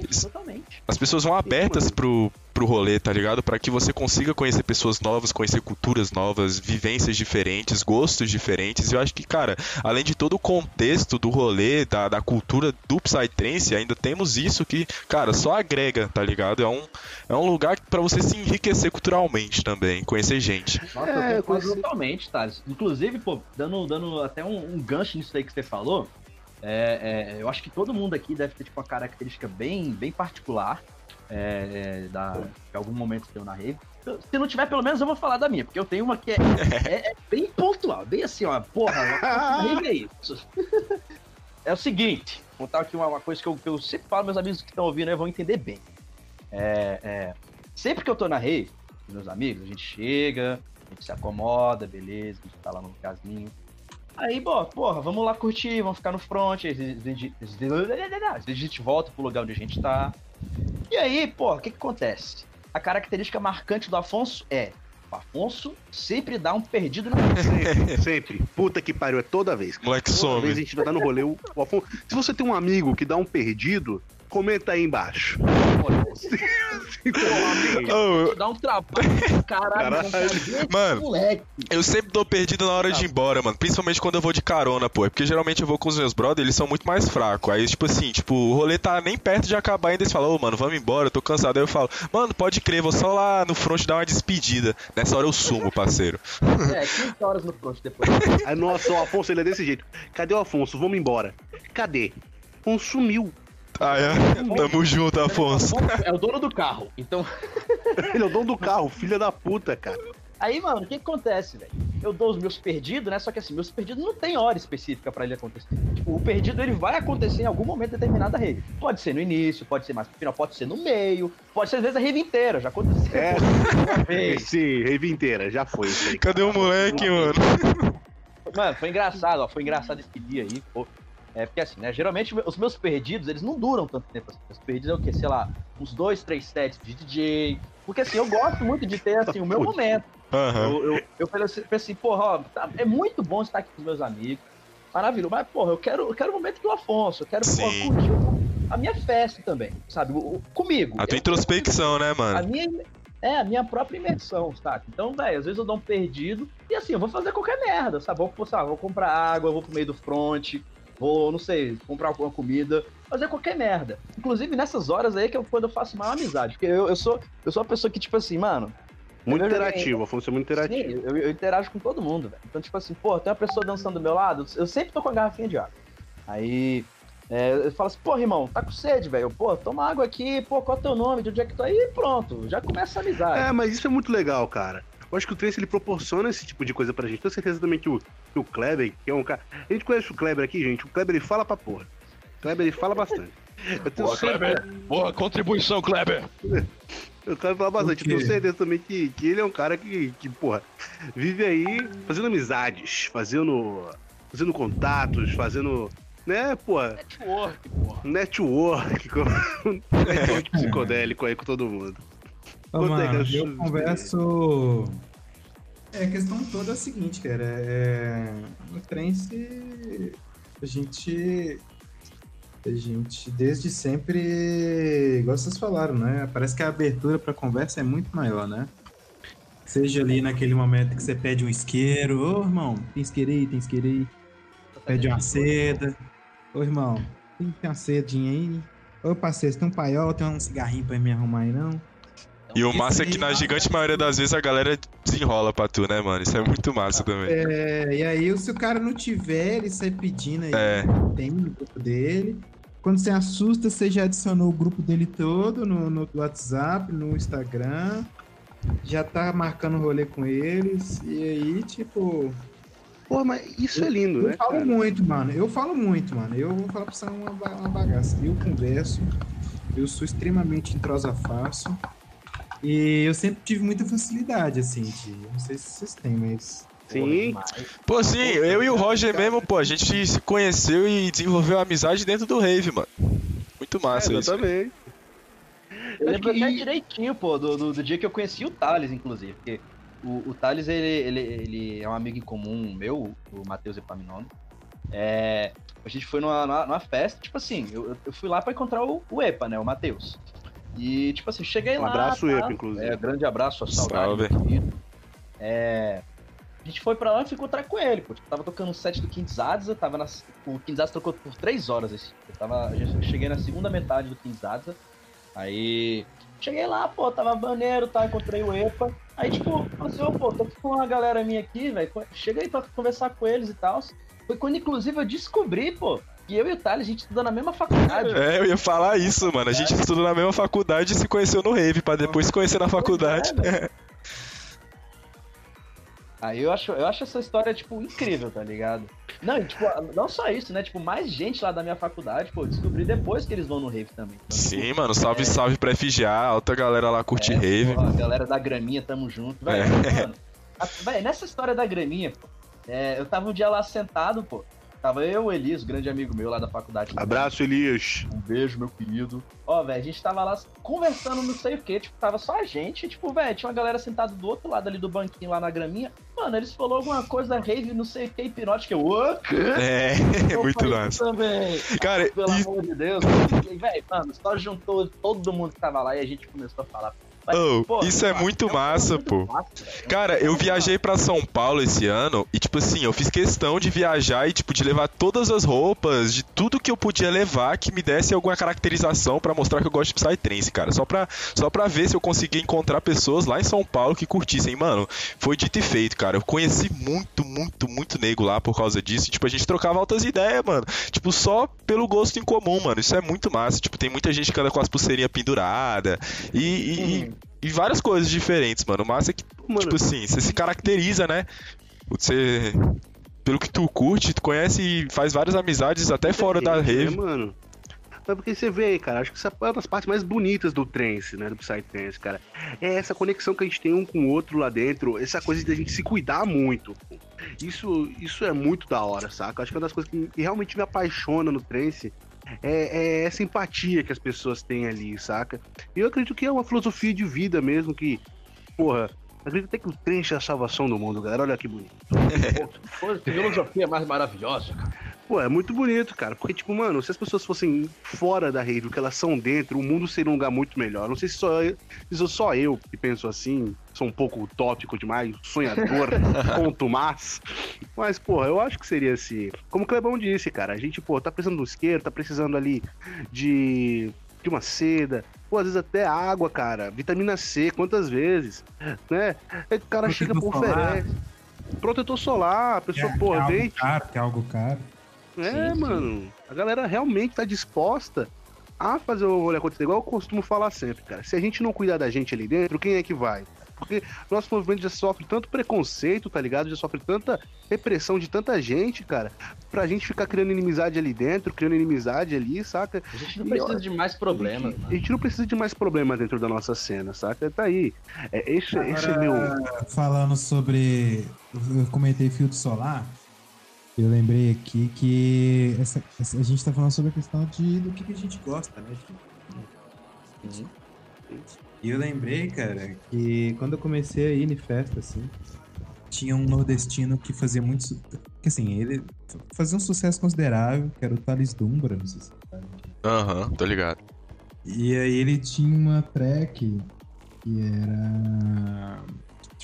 Totalmente, totalmente. As pessoas vão abertas pro, pro rolê, tá ligado? Pra que você consiga conhecer pessoas novas, conhecer culturas novas, vivências diferentes, gostos diferentes. E eu acho que, cara, além de todo o contexto do rolê, da, da cultura do Psytrance, ainda temos isso que, cara, só agrega, tá ligado? É um, é um lugar pra você se enriquecer culturalmente também, conhecer gente. Nossa, É, eu conheci- totalmente, Thales. Inclusive, pô, dando, dando até um, um gancho nisso aí que você falou, é, é, eu acho que todo mundo aqui deve ter tipo, uma característica bem, bem particular é, é, da, de algum momento que eu na rave. Se não tiver, pelo menos eu vou falar da minha, porque eu tenho uma que é, [LAUGHS] é- é bem pontual, bem assim, ó, porra, [LAUGHS] rave é isso. [LAUGHS] É o seguinte, vou contar aqui uma, uma coisa que eu, que eu sempre falo, meus amigos que estão ouvindo aí vão entender bem. É, sempre que eu tô na rave, meus amigos, a gente chega, a gente se acomoda, beleza, a gente tá lá no lugarzinho. Aí, bom, porra, vamos lá curtir, vamos ficar no front, a gente volta pro lugar onde a gente tá. E aí, porra, o que que acontece? A característica marcante do Afonso é, o Afonso sempre dá um perdido na Sempre, sempre. Puta que pariu, é toda vez. Moleque Toda vez a gente vai dar no rolê. O Afonso- se você tem um amigo que dá um perdido, comenta aí embaixo. Oh, eu- Dá um trabalho caralho, Caralho. Mano, moleque. Eu sempre dou perdido na hora de ir embora, mano. Principalmente quando eu vou de carona, pô. É Porque geralmente eu vou com os meus brothers, eles são muito mais fracos. Aí, tipo assim, tipo, o rolê tá nem perto de acabar ainda. Eles falam, ô, mano, vamos embora, eu tô cansado. Aí eu falo, mano, pode crer, vou só lá no front dar uma despedida. Nessa hora eu sumo, parceiro. É, 15 horas no front depois. Aí, nossa, o Afonso ele é desse jeito. Cadê o Afonso? Vamos embora. Cadê? Consumiu. Ah, é? Tamo junto, Afonso. É o dono do carro. Então, [LAUGHS] Ele é o dono do carro, filha da puta, cara. Aí, mano, o que, que acontece, velho? Eu dou os meus perdidos, né? Só que assim, meus perdidos não tem hora específica pra ele acontecer. Tipo, o perdido ele vai acontecer em algum momento determinado da rede. Pode ser no início, pode ser mais no final, pode ser no meio, pode ser às vezes a rede inteira. Já aconteceu É. [LAUGHS] Sim, rave inteira, já foi isso aí. Cadê o moleque, mano? Mano, foi engraçado, ó. Foi engraçado esse dia aí, pô. É porque assim, né? Geralmente os meus perdidos, eles não duram tanto tempo assim. Os perdidos é o quê? Sei lá, uns dois, três sets de DJ. Porque assim, eu gosto muito de ter assim, o meu [LAUGHS] momento. Aham. Eu, eu, eu falei assim, assim, porra, ó, tá- é muito bom estar aqui com os meus amigos. Maravilhoso. Mas, porra, eu quero, eu quero o momento do Afonso. Eu quero porra, curtir a minha festa também, sabe? O- comigo. A tua introspecção, né, a mano? minha, é, a minha própria imersão, sabe? Então, velho, às vezes eu dou um perdido e assim, eu vou fazer qualquer merda, sabe? Vou, lá, vou comprar água, vou pro meio do front, vou, não sei, comprar alguma comida, fazer qualquer merda. Inclusive, nessas horas aí que eu, quando eu faço maior amizade. Porque eu, eu, sou, eu sou uma pessoa que, tipo assim, mano. Muito interativo, Afonso é muito interativo. Sim, eu, eu interajo com todo mundo, velho. Então, tipo assim, pô, tem uma pessoa dançando do meu lado, eu sempre tô com a garrafinha de água. Aí. É, eu falo assim, pô, irmão, tá com sede, velho? Pô, toma água aqui, pô, qual é o teu nome? De onde é que tu aí? E pronto, já começa a amizade. É, mas isso é muito legal, cara. Eu acho que o Trace ele proporciona esse tipo de coisa pra gente. Tenho certeza também que o, que o Kleber, que é um cara. A gente conhece o Kleber aqui, gente. O Kleber ele fala pra porra. O Kleber ele fala bastante. Eu tenho Boa, certeza, Kleber. Boa contribuição, Kleber. eu quero falar bastante. Eu tenho certeza também que, que ele é um cara que, que, porra, vive aí fazendo amizades, fazendo, fazendo contatos, fazendo, né, porra, Network, porra. network, com, network psicodélico aí com todo mundo. Ô, mano, eu- converso. É, a questão toda é a seguinte, cara. É... No trance, a gente. A gente, desde sempre, igual vocês falaram, né? Parece que a abertura pra conversa é muito maior, né? Seja ali naquele momento que você pede um isqueiro. Ô, irmão, tem isqueiro aí, tem isqueiro aí. Pede uma seda. Ô, irmão, tem, uma cedinha aí. Ô, parceiro, você tem um paiol, tem um cigarrinho pra me arrumar aí, não? E o massa é que na gigante maioria das vezes a galera desenrola pra tu, né, mano? Isso é muito massa também. É, e aí, se o cara não tiver, ele sai pedindo aí, É. tem no grupo dele. Quando você assusta, você já adicionou o grupo dele todo no, no WhatsApp, no Instagram. Já tá marcando rolê com eles. E aí, tipo. Porra, mas isso é lindo, Eu né, falo cara? muito, mano. Eu falo muito, mano. Eu vou falar pra você uma, uma bagaça. Eu converso. Eu sou extremamente entrosa fácil. E eu sempre tive muita facilidade, assim, de. Não sei se vocês têm, mas. Sim, Pô, sim, eu e o Roger mesmo, pô, a gente se conheceu e desenvolveu amizade dentro do rave, mano. Muito massa é, isso. Eu lembro Acho que- até direitinho, pô, do, do, do dia que eu conheci o Thales, inclusive. Porque o, o Thales, ele, ele, ele é um amigo em comum meu, o Matheus Epaminondas. É, a gente foi numa, numa, numa festa, tipo assim, eu, eu fui lá pra encontrar o, o Epa, né, o Matheus. E, tipo assim, cheguei Um lá. abraço, tá? Epa, inclusive. É, grande abraço, a saudade. Salve. É, a gente foi pra lá e ficou atrás com ele, pô. Tipo, tava tocando o set do Kinzadza, tava na, o Kinzadza tocou por três horas. Esse, eu, tava, eu cheguei na segunda metade do Kinzadza, aí cheguei lá, pô, tava maneiro, tá, encontrei o EPA. Aí, tipo, assim, ô, pô, tô com uma galera minha aqui, velho, chega aí pra conversar com eles e tal. Foi quando, inclusive, eu descobri, pô, que eu e o Thales, a gente estuda na mesma faculdade. É, eu ia falar isso, mano. A gente estudou na mesma faculdade e se conheceu no rave, pra depois se conhecer na faculdade. velho. [LAUGHS] Aí eu acho, eu acho essa história, tipo, incrível, tá ligado? Não, e, tipo, não só isso, né? Tipo, mais gente lá da minha faculdade, pô, descobri depois que eles vão no rave também. Então, tipo, Sim, mano, salve, salve pra FGA, alta galera lá curte é, rave. pô, a galera da graminha, tamo junto. Velho, É. mano, a- nessa história da graminha, pô, é, eu tava um dia lá sentado, pô. Tava eu, o Elias, grande amigo meu lá da faculdade. Abraço, Elias. Um beijo, meu querido. Ó, velho, a gente tava lá conversando, não sei o que, tipo, tava só a gente, tipo, velho, tinha uma galera sentada do outro lado ali do banquinho lá na graminha. Mano, eles falaram alguma coisa, rave, não sei o que, hipnótica. Eu, ô, quê? [LAUGHS] É, Eu muito massa. Também. Cara, Pelo e- amor de Deus. Velho, mano, só juntou todo mundo que tava lá e a gente começou a falar. Mas, Oh, pô, isso é muito tema massa, muito pô. Cara, eu viajei pra São Paulo esse ano e, tipo assim, eu fiz questão de viajar e, tipo, de levar todas as roupas, de tudo que eu podia levar que me desse alguma caracterização pra mostrar que eu gosto de Psytrance, cara. Só pra, só pra ver se eu conseguia encontrar pessoas lá em São Paulo que curtissem. Mano, foi dito e feito, cara. Eu conheci muito, muito, muito nego lá por causa disso. E, tipo, a gente trocava altas ideias, mano. Tipo, só pelo gosto em comum, mano. Isso é muito massa. Tipo, tem muita gente que anda com as pulseirinhas penduradas e, e- e- e várias coisas diferentes, mano. O massa é que Mano, Tipo assim, você se caracteriza, né? Você. Pelo que tu curte, tu conhece e faz várias amizades até fora da né, rave. mano? É porque você vê aí, cara, acho que essa é uma das partes mais bonitas do trance, né, do Psytrance, cara. É essa conexão que a gente tem um com o outro lá dentro, essa coisa de a gente se cuidar muito. Isso, isso é muito da hora, saca? Acho que uma das coisas que, que realmente me apaixona no trance é, é essa empatia que as pessoas têm ali, saca? E eu acredito que é uma filosofia de vida mesmo que, porra, acredito até que o trance é a salvação do mundo, galera. Olha que bonito. [LAUGHS] Pô, que filosofia mais maravilhosa, cara. Pô, é muito bonito, cara. Porque, tipo, mano, se as pessoas fossem fora da rede, o que elas são dentro, o mundo seria um lugar muito melhor. Não sei se só eu, se sou só eu que penso assim, sou um pouco utópico demais, sonhador, [LAUGHS] conto mas. Mas, porra, eu acho que seria assim. Como o Clebão disse, cara, a gente, pô, tá precisando de um isqueiro, tá precisando ali de, de uma seda, pô, às vezes até água, cara, vitamina C, quantas vezes, né? Aí o cara chega, pô, Protetor solar. oferece. Protetor solar, a pessoa, é porra, algo vem, caro, que é algo caro. É, Sim, sim. mano. A galera realmente tá disposta a fazer o rolê acontecer. Igual eu costumo falar sempre, cara. Se a gente não cuidar da gente ali dentro, quem é que vai? porque nosso movimento já sofre tanto preconceito, tá ligado? Já sofre tanta repressão de tanta gente, cara, pra gente ficar criando inimizade ali dentro, criando inimizade ali, saca? A gente não E, precisa ó, de mais problemas, A mano. gente não precisa de mais problema dentro da nossa cena, saca? Tá aí. É, esse, esse é meu. Falando sobre. Eu comentei filtro solar. Eu lembrei aqui que essa, essa- a gente tá falando sobre a questão de, do que, que a gente gosta, né? De- Uhum. E eu lembrei, cara, que quando eu comecei a ir em festa, assim, tinha um nordestino que fazia muito. Que assim, ele fazia um sucesso considerável, que era o Thales Dumbra, não sei se você sabe. Aham, tô ligado. E aí ele tinha uma track que era.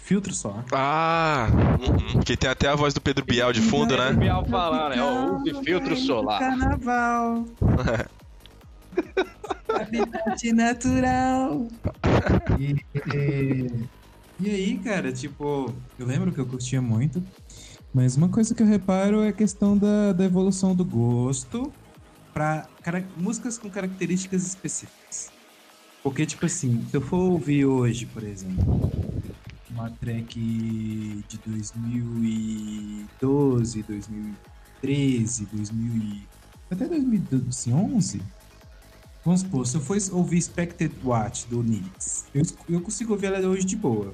Filtro só. Ah, uhum. que tem até a voz do Pedro Bial de fundo, O né? Bial falando, é o filtro solar. Carnaval. [LAUGHS] [LAUGHS] Habitat natural. E, e, e aí, cara, tipo, eu lembro que eu curtia muito. Mas uma coisa que eu reparo é a questão da, da evolução do gosto para músicas com características específicas. Porque, tipo assim, se eu for ouvir hoje, por exemplo, uma track de 2012, 2013, 2000 e... até 2011, vamos supor, se eu for ouvir Expected Watch do Knicks, eu, eu consigo ouvir ela hoje de boa.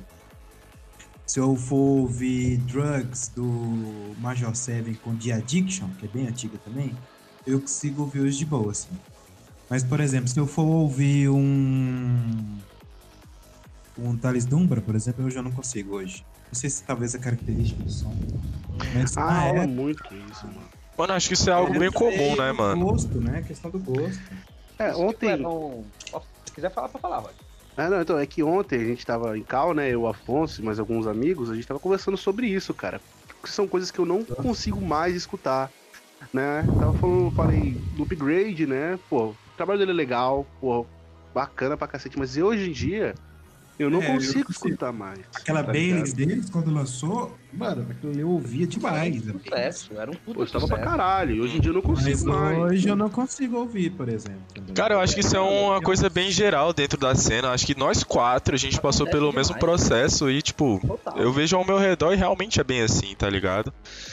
Se eu for ouvir Drugs do Major Seven com The Addiction, que é bem antiga também, eu consigo ouvir hoje de boa, assim. Mas, por exemplo, se eu for ouvir um. Um Thales Dumbra, por exemplo, eu já não consigo hoje. Não sei se talvez a característica do som. Mas Ah, época, muito isso, mano. Mano, acho que isso é algo bem comum, né, mano? Gosto, né? Questão do gosto. É, ontem. Então, ó, se quiser falar, pra falar, Rod. Ah, não, então, é que ontem a gente tava em cal, né? Eu, o Afonso e mais alguns amigos, a gente tava conversando sobre isso, cara. Porque são coisas que eu não consigo mais escutar, né? Tava falando, falei do upgrade, né? Pô, o trabalho dele é legal, pô, bacana pra cacete, mas hoje em dia eu não É, eu consigo consigo. escutar mais. Aquela tá Baileys deles, quando lançou, mano, aquilo eu ouvia demais. Era um sucesso, era um puto Pô, eu tava pra caralho, hoje em dia eu não Mas consigo mais. hoje eu não consigo ouvir, por exemplo. Cara, eu acho que isso é uma coisa bem geral dentro da cena. Acho que nós quatro, a gente passou pelo mesmo processo e, tipo, eu vejo ao meu redor e realmente é bem assim, tá ligado?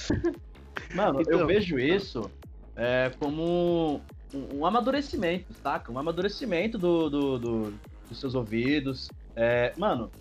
[LAUGHS] Mano, Então- eu vejo isso é, como um, um amadurecimento, saca? Um amadurecimento do, do- do- dos seus ouvidos. É, mano,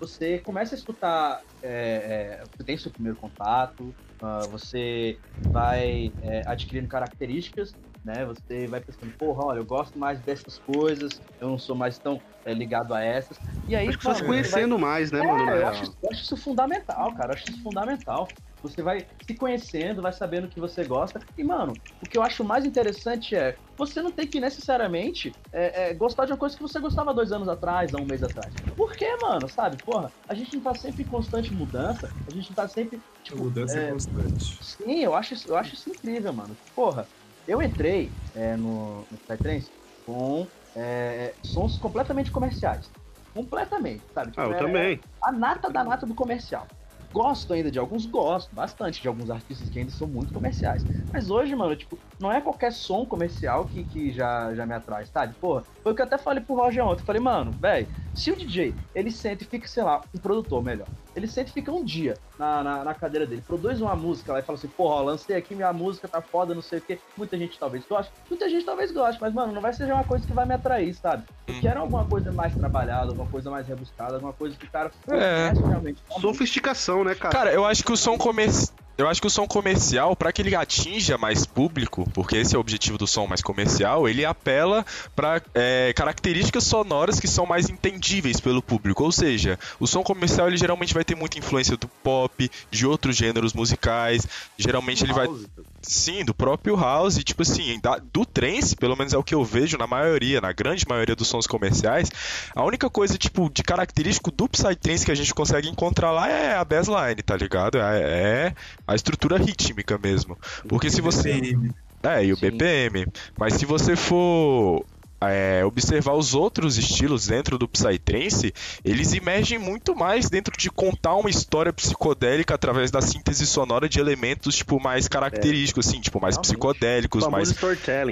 você começa a escutar, é, é, você tem seu primeiro contato, ah, você vai é, adquirindo características, né? Você vai pensando, porra, olha, eu gosto mais dessas coisas, eu não sou mais tão é, ligado a essas. E aí, Acho que você vai- conhecendo mais, né, é, mano? eu acho, eu acho isso fundamental, cara. Eu acho isso fundamental. Você vai se conhecendo, vai sabendo o que você gosta. E, mano, o que eu acho mais interessante é você não tem que necessariamente é, é, gostar de uma coisa que você gostava dois anos atrás, há um mês atrás. Por quê, mano? Sabe? Porra, a gente não tá sempre em constante mudança, a gente não tá sempre. A Tipo, mudança é, é, constante. Sim, eu acho, isso- eu acho isso incrível, mano. Porra, eu entrei é, no, no Psytrance com é, sons completamente comerciais. Completamente, sabe? Tipo, Ah, eu é- também. a nata da nata do comercial. Gosto ainda de alguns, gosto bastante de alguns artistas que ainda são muito comerciais. Mas hoje, mano, tipo, não é qualquer som comercial que, que já, já me atrai, sabe? Porra, foi o que eu até falei pro Roger ontem. Eu falei, mano, velho, se o DJ, ele sente e fica, sei lá, um produtor melhor. Ele sente e fica um dia na, na, na cadeira dele, produz uma música lá e fala assim, porra, ó, lancei aqui minha música, tá foda, não sei o quê. Muita gente talvez goste, muita gente talvez goste, mas, mano, não vai ser uma coisa que vai me atrair, sabe? Eu quero alguma coisa mais trabalhada, alguma coisa mais rebuscada, alguma coisa que o cara É. realmente. Sofisticação, né, cara? Cara, eu acho que o som comercial. Eu acho que o som comercial, pra que ele atinja mais público, porque esse é o objetivo do som mais comercial, ele apela pra é, características sonoras que são mais entendíveis pelo público. Ou seja, o som comercial ele geralmente vai ter muita influência do pop, de outros gêneros musicais. Geralmente ele vai. Sim, do próprio House, e, tipo assim, da- do trance, pelo menos é o que eu vejo na maioria, na grande maioria dos sons comerciais, a única coisa, tipo, de característico do Psytrance que a gente consegue encontrar lá é a bassline, tá ligado? É, é a estrutura rítmica mesmo. Porque se você... É, e o Sim. BPM. Mas se você for é, observar os outros estilos dentro do Psytrance, eles emergem muito mais dentro de contar uma história psicodélica através da síntese sonora de elementos, tipo, mais característicos, assim, tipo, mais Realmente. psicodélicos, mais,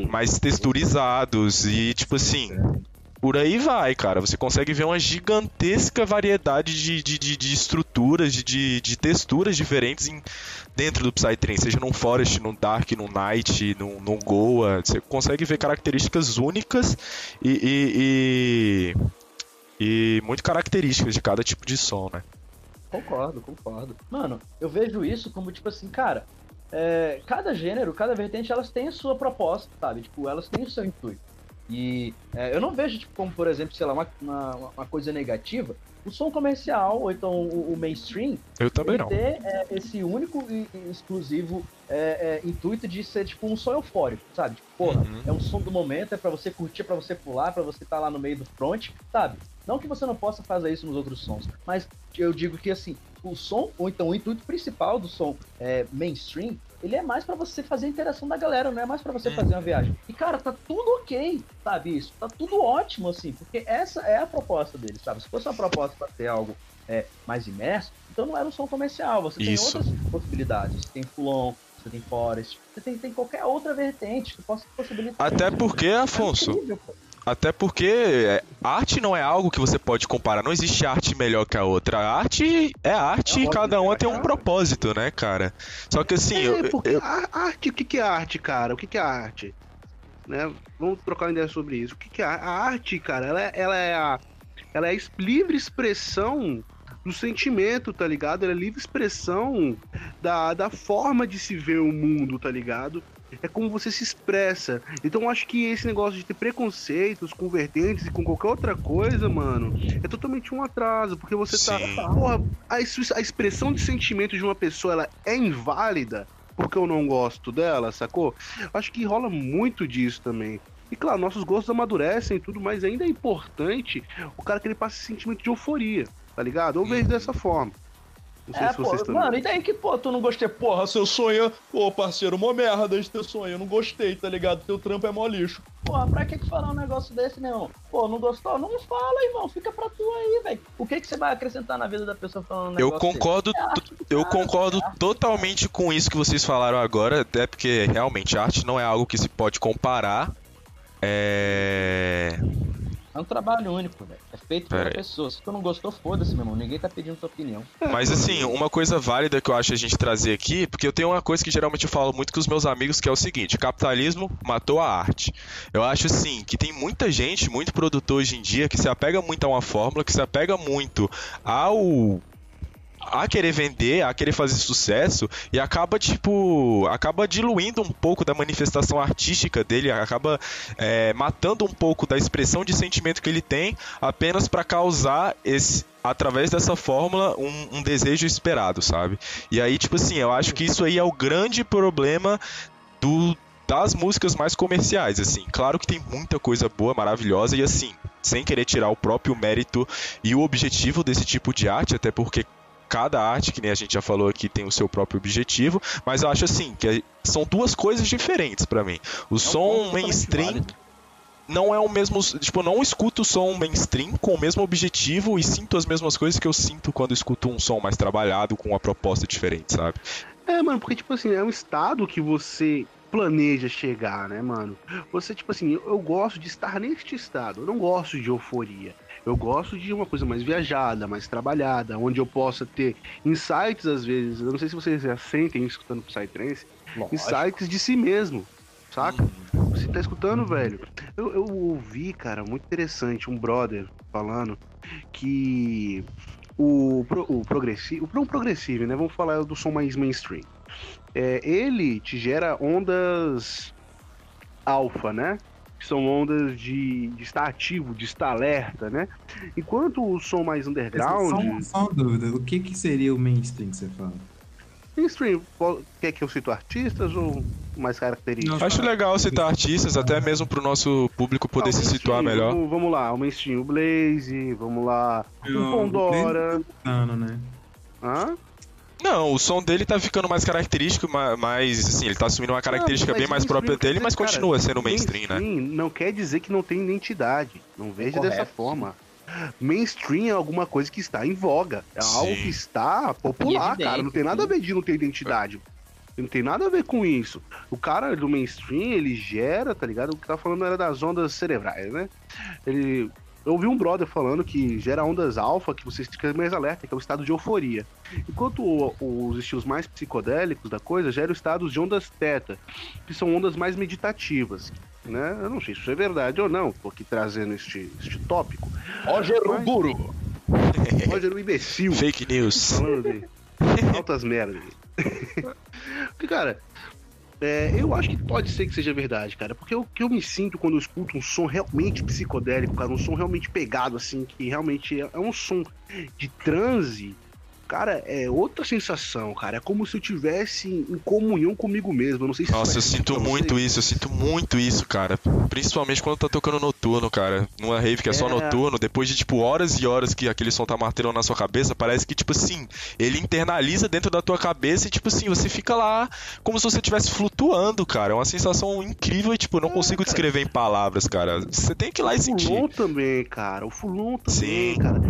mais texturizados e, tipo assim... por aí vai, cara. Você consegue ver uma gigantesca variedade de, de, de, de estruturas, de, de, de texturas diferentes em, dentro do Psytrance, seja num Forest, num Dark, num Night, num, num Goa. Você consegue ver características únicas e, e, e, e muito características de cada tipo de som, né? Concordo, concordo. Mano, eu vejo isso como, tipo assim, cara, é, cada gênero, cada vertente, elas têm a sua proposta, sabe? Tipo, elas têm o seu intuito. E é, eu não vejo, tipo, como, por exemplo, sei lá, uma, uma, uma coisa negativa, o som comercial, ou então o, o mainstream, Eu também não. ter é, esse único e e exclusivo é, é, intuito de ser, tipo, um som eufórico, sabe? Tipo, porra, Uhum. é um som do momento, é pra você curtir, é pra você pular, pra você estar lá no meio do front, sabe? Não que você não possa fazer isso nos outros sons, mas eu digo que, assim, o som, ou então o intuito principal do som é, mainstream, ele é mais pra você fazer a interação da galera, não é mais pra você fazer uma viagem. E, cara, tá tudo ok, sabe isso? Tá tudo ótimo, assim, porque essa é a proposta dele, sabe? Se fosse uma proposta pra ter algo é, mais imerso, então não era um som comercial. Você tem Isso. outras possibilidades. Você tem Fulon, você tem Forest, você tem, tem qualquer outra vertente que possa possibilitar. Até porque, É Afonso, incrível, pô. Até porque é, arte não é algo que você pode comparar. Não existe arte melhor que a outra. A arte é arte É e cada uma cara, tem um propósito, né, cara? Só que assim, É, eu, porque eu- a arte, o que, é arte, cara? O que, é arte? Né? Vamos trocar uma ideia sobre isso. O que, é a a arte, cara? Ela é, ela é a ela é a livre expressão do sentimento, tá ligado? Ela é livre expressão da, da forma de se ver o mundo, tá ligado? É como você se expressa. Então eu acho que esse negócio de ter preconceitos com vertentes e com qualquer outra coisa, mano, é totalmente um atraso, porque você tá. Sim. Porra, a, a expressão de sentimento de uma pessoa ela é inválida porque eu não gosto dela, sacou? Acho que rola muito disso também. E claro, nossos gostos amadurecem e tudo, mas ainda é importante o cara que ele passe esse sentimento de euforia, tá ligado? Eu vejo dessa forma. Não sei É, se pô, vocês também. mano, e daí que, pô, tu não gostei? Porra, seu sonho, pô, parceiro, mó merda esse teu sonho. Eu não gostei, tá ligado? Teu trampo é mó lixo. Porra, pra que que falar um negócio desse, meu irmão? Pô, não gostou? Não fala, irmão. Fica pra tu aí, velho. O que que você vai acrescentar na vida da pessoa falando um eu negócio desse? concordo, É arte eu cara, concordo arte. totalmente com isso que vocês falaram agora, até porque realmente arte não é algo que se pode comparar. É. É um trabalho único, velho. É feito pela Pera aí. pessoa. Se tu não gostou, foda-se, meu irmão. Ninguém tá pedindo tua opinião. Mas assim, uma coisa válida que eu acho a gente trazer aqui, porque eu tenho uma coisa que geralmente eu falo muito com os meus amigos, que é o seguinte: capitalismo matou a arte. Eu acho assim que tem muita gente, muito produtor hoje em dia, que se apega muito a uma fórmula, que se apega muito ao a querer vender, a querer fazer sucesso e acaba tipo acaba diluindo um pouco da manifestação artística dele, acaba é, matando um pouco da expressão de sentimento que ele tem apenas para causar esse através dessa fórmula um, um desejo esperado, sabe? E aí tipo assim, eu acho que isso aí é o grande problema do das músicas mais comerciais, assim. Claro que tem muita coisa boa, maravilhosa e assim, sem querer tirar o próprio mérito e o objetivo desse tipo de arte, até porque cada arte, que nem a gente já falou aqui, tem o seu próprio objetivo, mas eu acho assim que são duas coisas diferentes pra mim. O É um som mainstream válido. não é o mesmo, tipo, eu não escuto o som mainstream com o mesmo objetivo e sinto as mesmas coisas que eu sinto quando escuto um som mais trabalhado com uma proposta diferente, sabe? É, mano, porque, tipo assim, é um estado que você planeja chegar, né, mano? Você, tipo assim, eu, eu gosto de estar neste estado, eu não gosto de euforia. Eu gosto de uma coisa mais viajada, mais trabalhada, onde eu possa ter insights, às vezes. Eu não sei se vocês já sentem escutando Psytrance, Lógico. insights de si mesmo, saca? Você tá escutando, velho? Eu, eu ouvi, cara, muito interessante, um brother falando que o, pro- o progressivo, o progressivo, né? Vamos falar do som mais mainstream. É, ele te gera ondas alfa, né? Que são ondas de, de estar ativo, de estar alerta, né? Enquanto o som mais Só, underground. um- só uma dúvida, o que, que seria o mainstream que você fala? Mainstream, quer que eu cito artistas ou mais características? Não, Acho legal citar artistas, até mesmo pro nosso público poder Ah, o se situar melhor. Vamos, vamos lá, o mainstream, o Blaze, vamos lá, o Não, Pandora. Ano, né? Hã? Não, o som dele tá ficando mais característico, ma- mas assim, ele tá assumindo uma característica Não, bem mais própria dele, dizer, mas cara, continua sendo mainstream, né? Mainstream não quer dizer que não tem identidade. Não veja correto, dessa forma. Mainstream é alguma coisa que está em voga. É Sim. algo que está popular, evidente, cara. Não tem nada a ver de não ter identidade. Não tem nada a ver com isso. O cara do mainstream, ele gera, tá ligado? O que tá falando era das ondas cerebrais, né? Ele. Eu ouvi um brother falando que gera ondas alfa, que você fica mais alerta, que é o estado de euforia. Enquanto o- os estilos mais psicodélicos da coisa geram estados de ondas teta, que são ondas mais meditativas. Né? Eu não sei se isso é verdade ou não, tô aqui trazendo este, este tópico. Roger Mas- Ruguro. Roger, o imbecil. Fake news. Altas merdas. [LAUGHS] Porque, cara, é, eu acho que pode ser que seja verdade, cara. Porque o que eu me sinto quando eu escuto um som realmente psicodélico, cara, um som realmente pegado, assim, que realmente é, é um som de transe. Cara, é outra sensação, cara. É como se eu tivesse em comunhão comigo mesmo. Eu não sei se Nossa, eu sinto muito isso, eu sinto muito isso, cara. Principalmente quando tá tocando noturno, cara. Numa rave que é só É. noturno, depois de, tipo, horas e horas que aquele som tá martelando na sua cabeça, parece que, tipo assim, ele internaliza dentro da tua cabeça e, tipo assim, você fica lá como se você estivesse flutuando, cara. É uma sensação incrível e, tipo, eu não É, consigo cara. descrever em palavras, cara. Você tem que ir lá e O sentir. Fulon também, cara. O Fulon também, Sim. cara.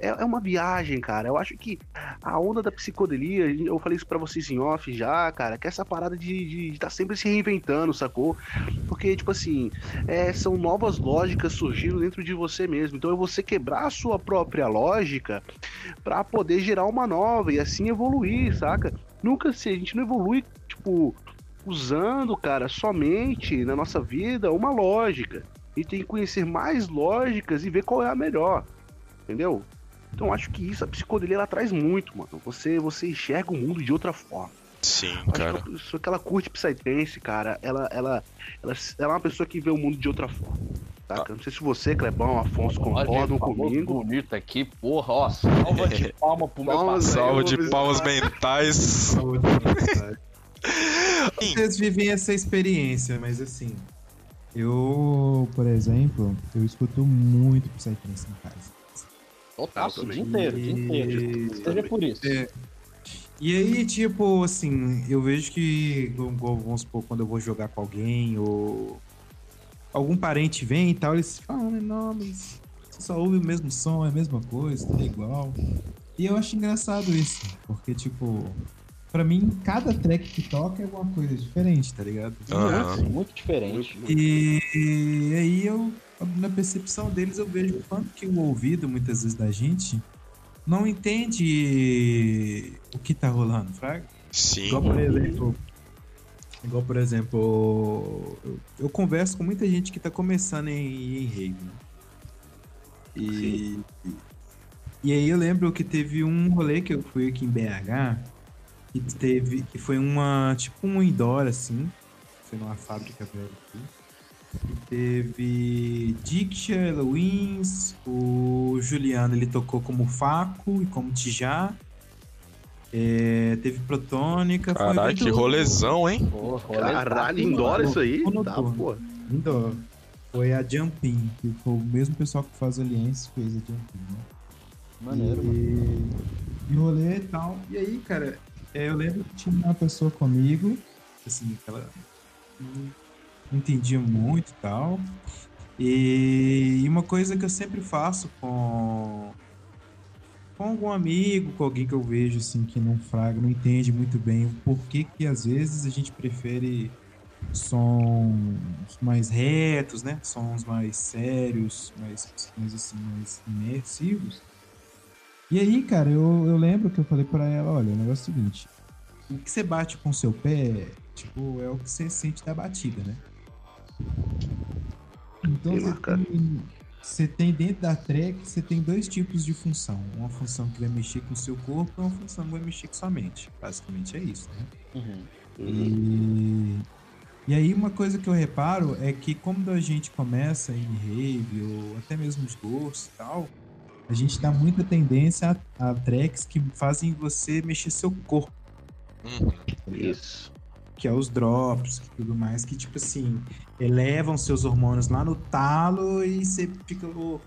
É, é uma viagem, cara. Eu acho que a onda da psicodelia, eu falei isso pra vocês em off já, cara, que é essa parada de estar sempre se reinventando, sacou? Porque, tipo assim, é, são novas lógicas surgindo dentro de você mesmo. Então é você quebrar a sua própria lógica pra poder gerar uma nova e assim evoluir, saca? Nunca se a gente não evolui, tipo, usando, cara, somente na nossa vida uma lógica. Gente tem que conhecer mais lógicas e ver qual é a melhor. Entendeu? Então acho que isso, a psicodelia ela traz muito, mano. Você, você enxerga o mundo de outra forma. Sim, Acho cara. que a pessoa que ela curte Psytrance, cara, ela, ela, ela, ela é uma pessoa que vê o mundo de outra forma. Saca? Não sei se você, Clebão, Afonso, concordam comigo. bonito aqui, porra, ó, salva de [LAUGHS] palma pro meu Palmas Salva de palmas mentais. [LAUGHS] Vocês vivem essa experiência, mas assim. Eu, por exemplo, eu escuto muito Psytrance em casa. Totalço, o dia inteiro, o dia inteiro. Seja por isso. É. E aí, tipo, assim, eu vejo que, vamos supor, quando eu vou jogar com alguém ou algum parente vem e tal, eles falam, "Ah, não, mas você só ouve o mesmo som, é a mesma coisa, tudo é igual. E eu acho engraçado isso, porque, tipo, pra mim, cada track que toca é uma coisa diferente, tá ligado? Aham. Muito, muito diferente. E, e aí eu, na percepção deles, eu vejo o quanto que o ouvido, muitas vezes, da gente não entende o que tá rolando, fraga? Sim. Igual, por exemplo, igual, por exemplo, eu, eu converso com muita gente que tá começando em, em rave, né? E, e aí eu lembro que teve um rolê que eu fui aqui em BH, que teve, que foi uma, tipo um indoor, assim, foi numa fábrica velha aqui. E teve Diksha, Eloins, o Juliano ele tocou como Faco e como Tijá. É, teve Protônica. Caralho, que rolezão, hein? Porra, rolê Caralho, indoor isso aí? Tá. Indoor. Foi a Jumpin, que foi o mesmo pessoal que faz Aliens fez a Jumpin, né? Maneiro, e, mano. e rolê e tal. E aí, cara, eu lembro que tinha uma pessoa comigo, assim, que ela não entendia muito e tal. E uma coisa que eu sempre faço com com algum amigo, com alguém que eu vejo assim que não fraga, não entende muito bem o porquê que às vezes a gente prefere sons mais retos, né? Sons mais sérios, mais, mais assim, mais imersivos. E aí, cara, eu, eu lembro que eu falei pra ela, olha, o negócio é o seguinte, o que você bate com o seu pé, tipo, é o que você sente da batida, né? Então você tem, você tem dentro da track, você tem dois tipos de função. Uma função que vai mexer com o seu corpo e uma função que vai mexer com sua mente. Basicamente é isso, né? Uhum. E, e aí uma coisa que eu reparo é que quando a gente começa em rave ou até mesmo os gostos e tal, a gente dá muita tendência a, a tracks que fazem você mexer seu corpo, Uhum. Isso. que é os drops e tudo mais, que tipo assim, elevam seus hormônios lá no talo e você fica louco.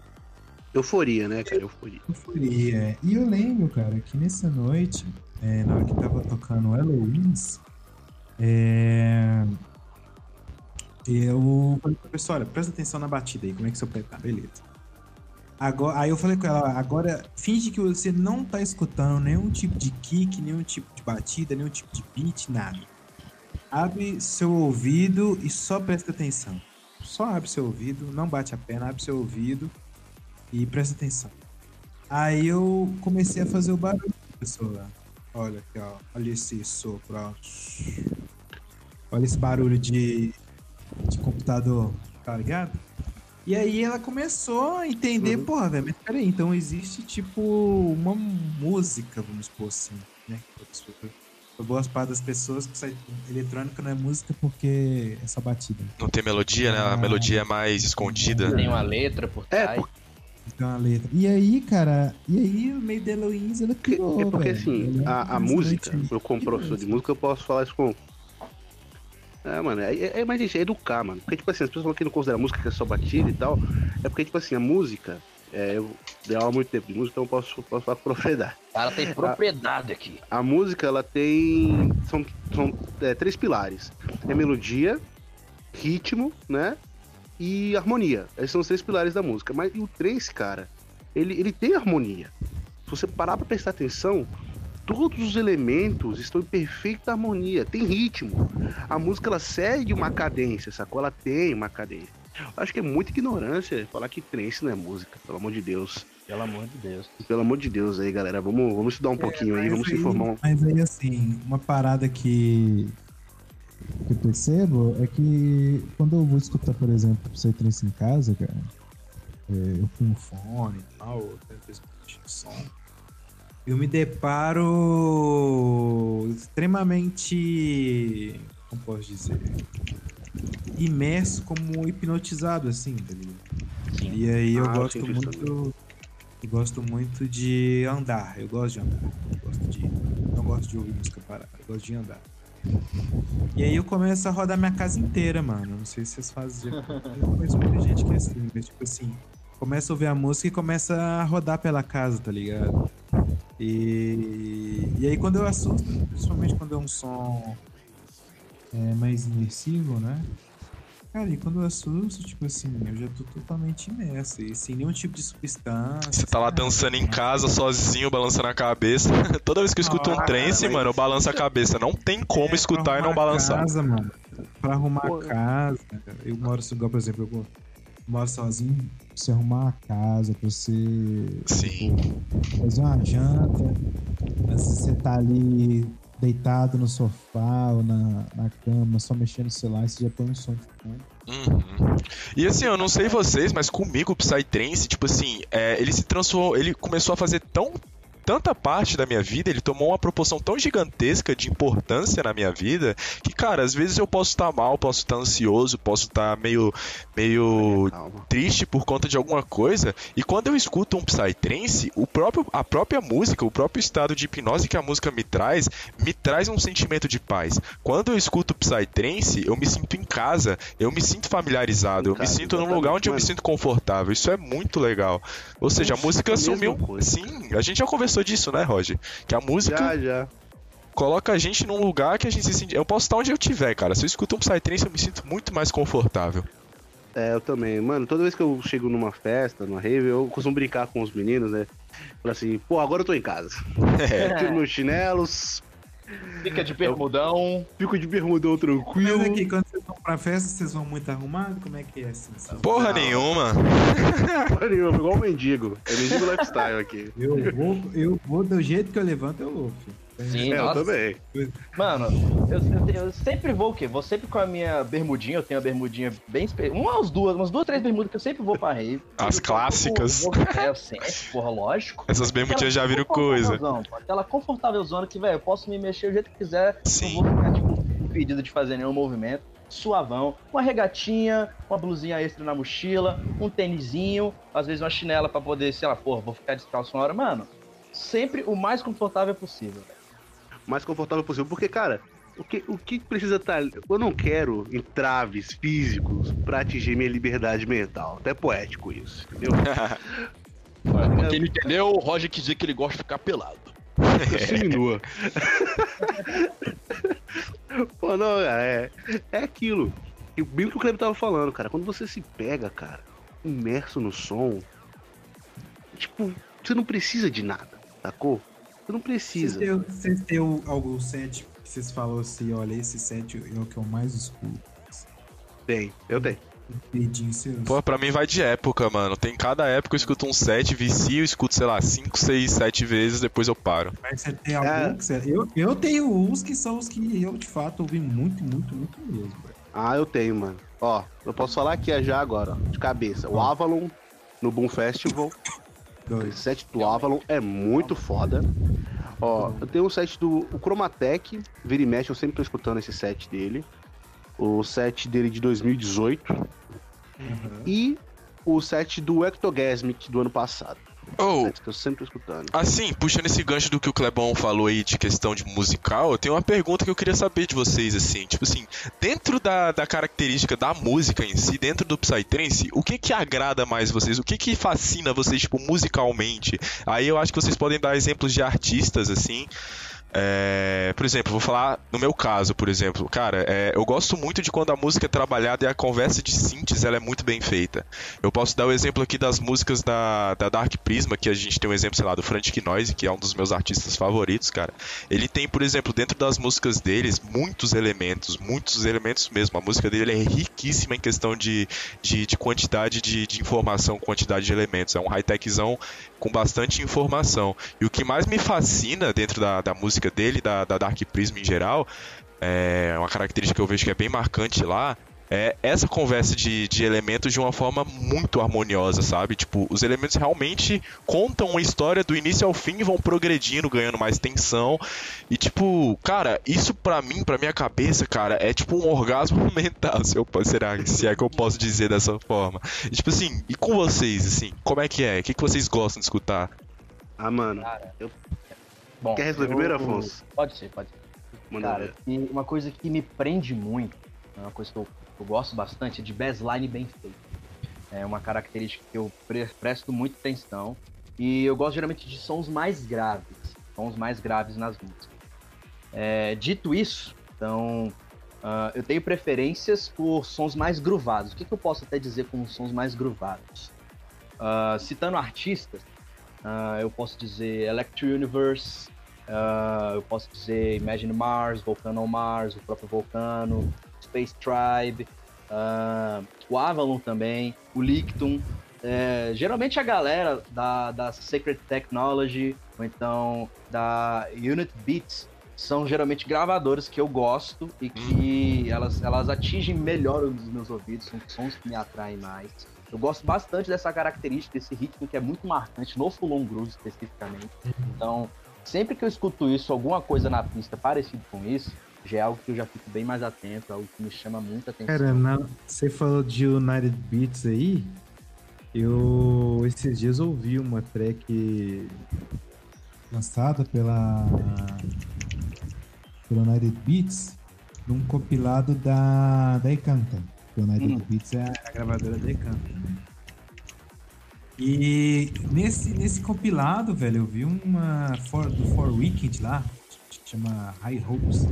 Euforia, né, cara? Euforia. Euforia. E eu lembro, cara, que nessa noite, é, na hora que tava tocando Eloise, é, eu falei pra pessoa, olha, presta atenção na batida aí, como é que seu pé tá, beleza. Agora, aí eu falei com ela, agora finge que você não tá escutando nenhum tipo de kick, nenhum tipo de batida, nenhum tipo de beat, nada. Abre seu ouvido e só presta atenção. Só abre seu ouvido, não bate a perna, abre seu ouvido e presta atenção. Aí eu comecei a fazer o barulho da pessoa. Olha aqui, ó. Olha esse sopro, ó. Olha esse barulho de, de computador, tá ligado? E aí ela começou a entender, Uhum. porra, velho, mas peraí, então existe tipo uma música, vamos supor assim, né? Eu boas parte das pessoas que sai eletrônica não é música porque é só batida. Não tem melodia, né? A Ah. melodia é mais escondida. Tem uma letra por É, trás. Então a letra. E aí, cara, e aí no meio da Heloísa ela criou, é porque velho. assim, Ela a, a música, eu como professor de música, eu posso falar isso com. É, mano, é, é, é mais isso, é educar, mano. Porque, tipo assim, as pessoas falam que não consideram música que é só batida e tal. É porque, tipo assim, a música. É, eu dei aula há muito tempo de música, então eu posso, posso falar com propriedade. Cara tem propriedade aqui. A música, ela tem. São, são é, três pilares: é melodia, ritmo, né? E harmonia. Esses são os três pilares da música. Mas o trance, cara, ele, ele tem harmonia. Se você parar pra prestar atenção, todos os elementos estão em perfeita harmonia. Tem ritmo. A música, ela segue uma cadência, sacou? Ela tem uma cadência. Acho que é muita ignorância falar que trance não é música, pelo amor de Deus. Pelo amor de Deus. Pelo amor de Deus aí, galera. Vamos, vamos estudar um pouquinho aí, vamos se aí- informar um Mas aí, assim, uma parada que, que eu percebo é que quando eu vou escutar, por exemplo, Psytrance em casa, cara, é, eu com um fone e tal, eu tento escutar som, eu me deparo extremamente, como posso dizer, imerso como hipnotizado, assim, tá ligado? E aí eu Ah, eu gosto isso muito. Eu gosto muito de andar. Eu gosto de andar. Eu gosto de. Não gosto de ouvir música parada. Eu gosto de andar. E aí eu começo a rodar minha casa inteira, mano. Não sei se vocês fazem. Eu conheço muita gente que é assim, mas tipo assim, começa a ouvir a música e começa a rodar pela casa, tá ligado? E, e aí quando eu assusto, principalmente quando é um som é, mais imersivo, né? Cara, e quando eu assusto, tipo assim, eu já tô totalmente imerso e sem nenhum tipo de substância. Você tá lá dançando em casa, sozinho, balançando a cabeça. [LAUGHS] Toda vez que eu escuto um Ah, trance, mano, eu balanço a cabeça. Não tem como É, escutar e não balançar. Casa, mano. Pra arrumar Pô. a casa, cara. Eu moro, igual, por exemplo, eu moro sozinho. Pra você arrumar a casa, pra você Sim. tipo, fazer uma janta. Vezes você tá ali deitado no sofá ou na, na cama, só mexendo no celular, e você já põe um som de fundo. Uhum. E assim, eu não sei vocês, mas comigo o Psytrance, tipo assim, é, ele se transformou, ele começou a fazer tão tanta parte da minha vida, ele tomou uma proporção tão gigantesca de importância na minha vida, que cara, às vezes eu posso estar mal, posso estar ansioso, posso estar meio meio Calma. triste por conta de alguma coisa, e quando eu escuto um Psytrance, o próprio, a própria música, o próprio estado de hipnose que a música me traz, me traz um sentimento de paz. Quando eu escuto Psytrance, eu me sinto em casa, eu me sinto familiarizado, eu me Cara, sinto num lugar onde eu me mano. sinto confortável. Isso é muito legal. Ou seja, a Nossa, música a mesma assumiu. coisa. Sim, a gente já conversou disso, né, Roger? Que a música Já, já. coloca a gente num lugar que a gente se sente. Eu posso estar onde eu estiver, cara. Se eu escuto um Psytrance, eu me sinto muito mais confortável. É, eu também. Mano, toda vez que eu chego numa festa, numa rave, eu costumo brincar com os meninos, né? Falar assim, pô, agora eu tô em casa. [LAUGHS] É. Tiro meus chinelos, Fica de bermudão. fico de bermudão tranquilo. Mas aqui, quando vocês vão pra festa, vocês vão muito arrumados? Como é que é assim? sabe? Porra Não. nenhuma. Porra nenhuma, igual o mendigo. É mendigo lifestyle aqui. Eu vou, eu vou do jeito que eu levanto, eu vou. filho. Sim, É, eu também. Mano, eu, eu eu sempre vou o quê? Vou sempre com a minha bermudinha, eu tenho a bermudinha bem espe... Umas duas, umas duas, três bermudas que eu sempre vou pra rave. As Eu- clássicas. Eu, vou- é, eu sempre, porra, lógico. Essas bermudinhas já viram coisa. pô, Aquela confortável zona que, velho, eu posso me mexer do jeito que quiser. Sim. Não vou ficar, tipo, impedido de fazer nenhum movimento. Suavão, uma regatinha, uma blusinha extra na mochila, um tênisinho, às vezes uma chinela pra poder, sei lá, porra, vou ficar descalço uma hora. Mano, sempre o mais confortável possível, mais confortável possível. Porque, cara, o que, o que precisa estar. Eu não quero entraves físicos pra atingir minha liberdade mental. Até poético isso, entendeu? Pra quem não entendeu, o Roger quis dizer que ele gosta de ficar pelado. Seminua. [LAUGHS] Pô, não, cara, é, é aquilo. E bem o que o Cleber tava falando, cara. Quando você se pega, cara, imerso no som, tipo, você não precisa de nada, sacou? Você não precisa. vocês têm algum set vocês falaram assim, olha, esse set é o que eu mais escuto. Tem, eu tenho. Pô, pra mim vai de época, mano. Tem cada época eu escuto um set, vicio, eu escuto, sei lá, 5, 6, 7 vezes, depois eu paro. Mas você tem algum É. que você... Eu, eu tenho uns que são os que eu, de fato, ouvi muito, muito, muito mesmo, velho. Ah, eu tenho, mano. Ó, eu posso falar aqui já agora, ó, de cabeça. O Avalon no Boom Festival. [LAUGHS] Dois. Esse set do Avalon é muito foda. Ó, eu tenho um set do o Chromatech, vira e mexe, eu sempre tô escutando esse set dele. O set dele de 2018. Uhum. E o set do Ectogasmic do ano passado. Oh, que eu sempre tô escutando. Assim, puxando esse gancho do que o Clebão falou aí de questão de musical, eu tenho uma pergunta que eu queria saber de vocês, assim, tipo assim, dentro da, da característica da música em si, dentro do Psytrance, o que que agrada mais vocês? O que que fascina vocês, tipo, musicalmente? Aí eu acho que vocês podem dar exemplos de artistas, assim, é, por exemplo, vou falar no meu caso, por exemplo, cara, é, eu gosto muito de quando a música é trabalhada e a conversa de synths ela é muito bem feita. Eu posso dar o exemplo aqui das músicas da, da Dark Prisma, que a gente tem um exemplo, sei lá, do Frantic Noise, que é um dos meus artistas favoritos, cara. Ele tem, por exemplo, dentro das músicas deles, muitos elementos, muitos elementos mesmo. A música dele é riquíssima em questão de, de, de quantidade de, de informação, quantidade de elementos. É um high-techzão com bastante informação. E o que mais me fascina dentro da, da música dele, da, da Dark Prisma em geral, é uma característica que eu vejo que é bem marcante lá, é essa conversa de, de elementos de uma forma muito harmoniosa, sabe? Tipo, os elementos realmente contam uma história do início ao fim e vão progredindo, ganhando mais tensão. E tipo, cara, isso pra mim, pra minha cabeça, cara, é tipo um orgasmo [LAUGHS] mental, se, eu, será, se é que eu posso dizer dessa forma. E, tipo assim, e com vocês, assim, como é que é? O que, que vocês gostam de escutar? Ah, mano. Cara, Eu- Bom, Quer responder eu- primeiro, Afonso? Pode ser, pode ser. Manda Cara, ver. uma coisa que me prende muito, é uma coisa que eu, eu gosto bastante, é de bassline bem feito. É uma característica que eu pre- presto muita atenção. E eu gosto geralmente de sons mais graves. Sons mais graves nas músicas. É, dito isso, então, ah, eu tenho preferências por sons mais groovados. O que, que eu posso até dizer com sons mais groovados? Ah, citando artistas, ah, eu posso dizer Electro Universe, ah, eu posso dizer Imagine Mars, Volcano Mars, o próprio Volcano, Space Tribe, ah, o Avalon também, o Lictum. É, geralmente a galera da, da Sacred Technology ou então da Unit Beats são geralmente gravadoras que eu gosto e que elas, elas atingem melhor os meus ouvidos, são sons que me atraem mais. Eu gosto bastante dessa característica, desse ritmo que é muito marcante no Full On Groove especificamente. Então, sempre que eu escuto isso, alguma coisa na pista parecido com isso, já é algo que eu já fico bem mais atento, é algo que me chama muita atenção. Cara, na- você falou de United Beats aí. Eu esses dias ouvi uma track lançada pela pela United Beats num compilado da da Encanta. A United Hum. Beats é a gravadora da Encanta. né? E nesse, nesse compilado, velho, eu vi uma for, do For Weekend lá, que chama High Hopes.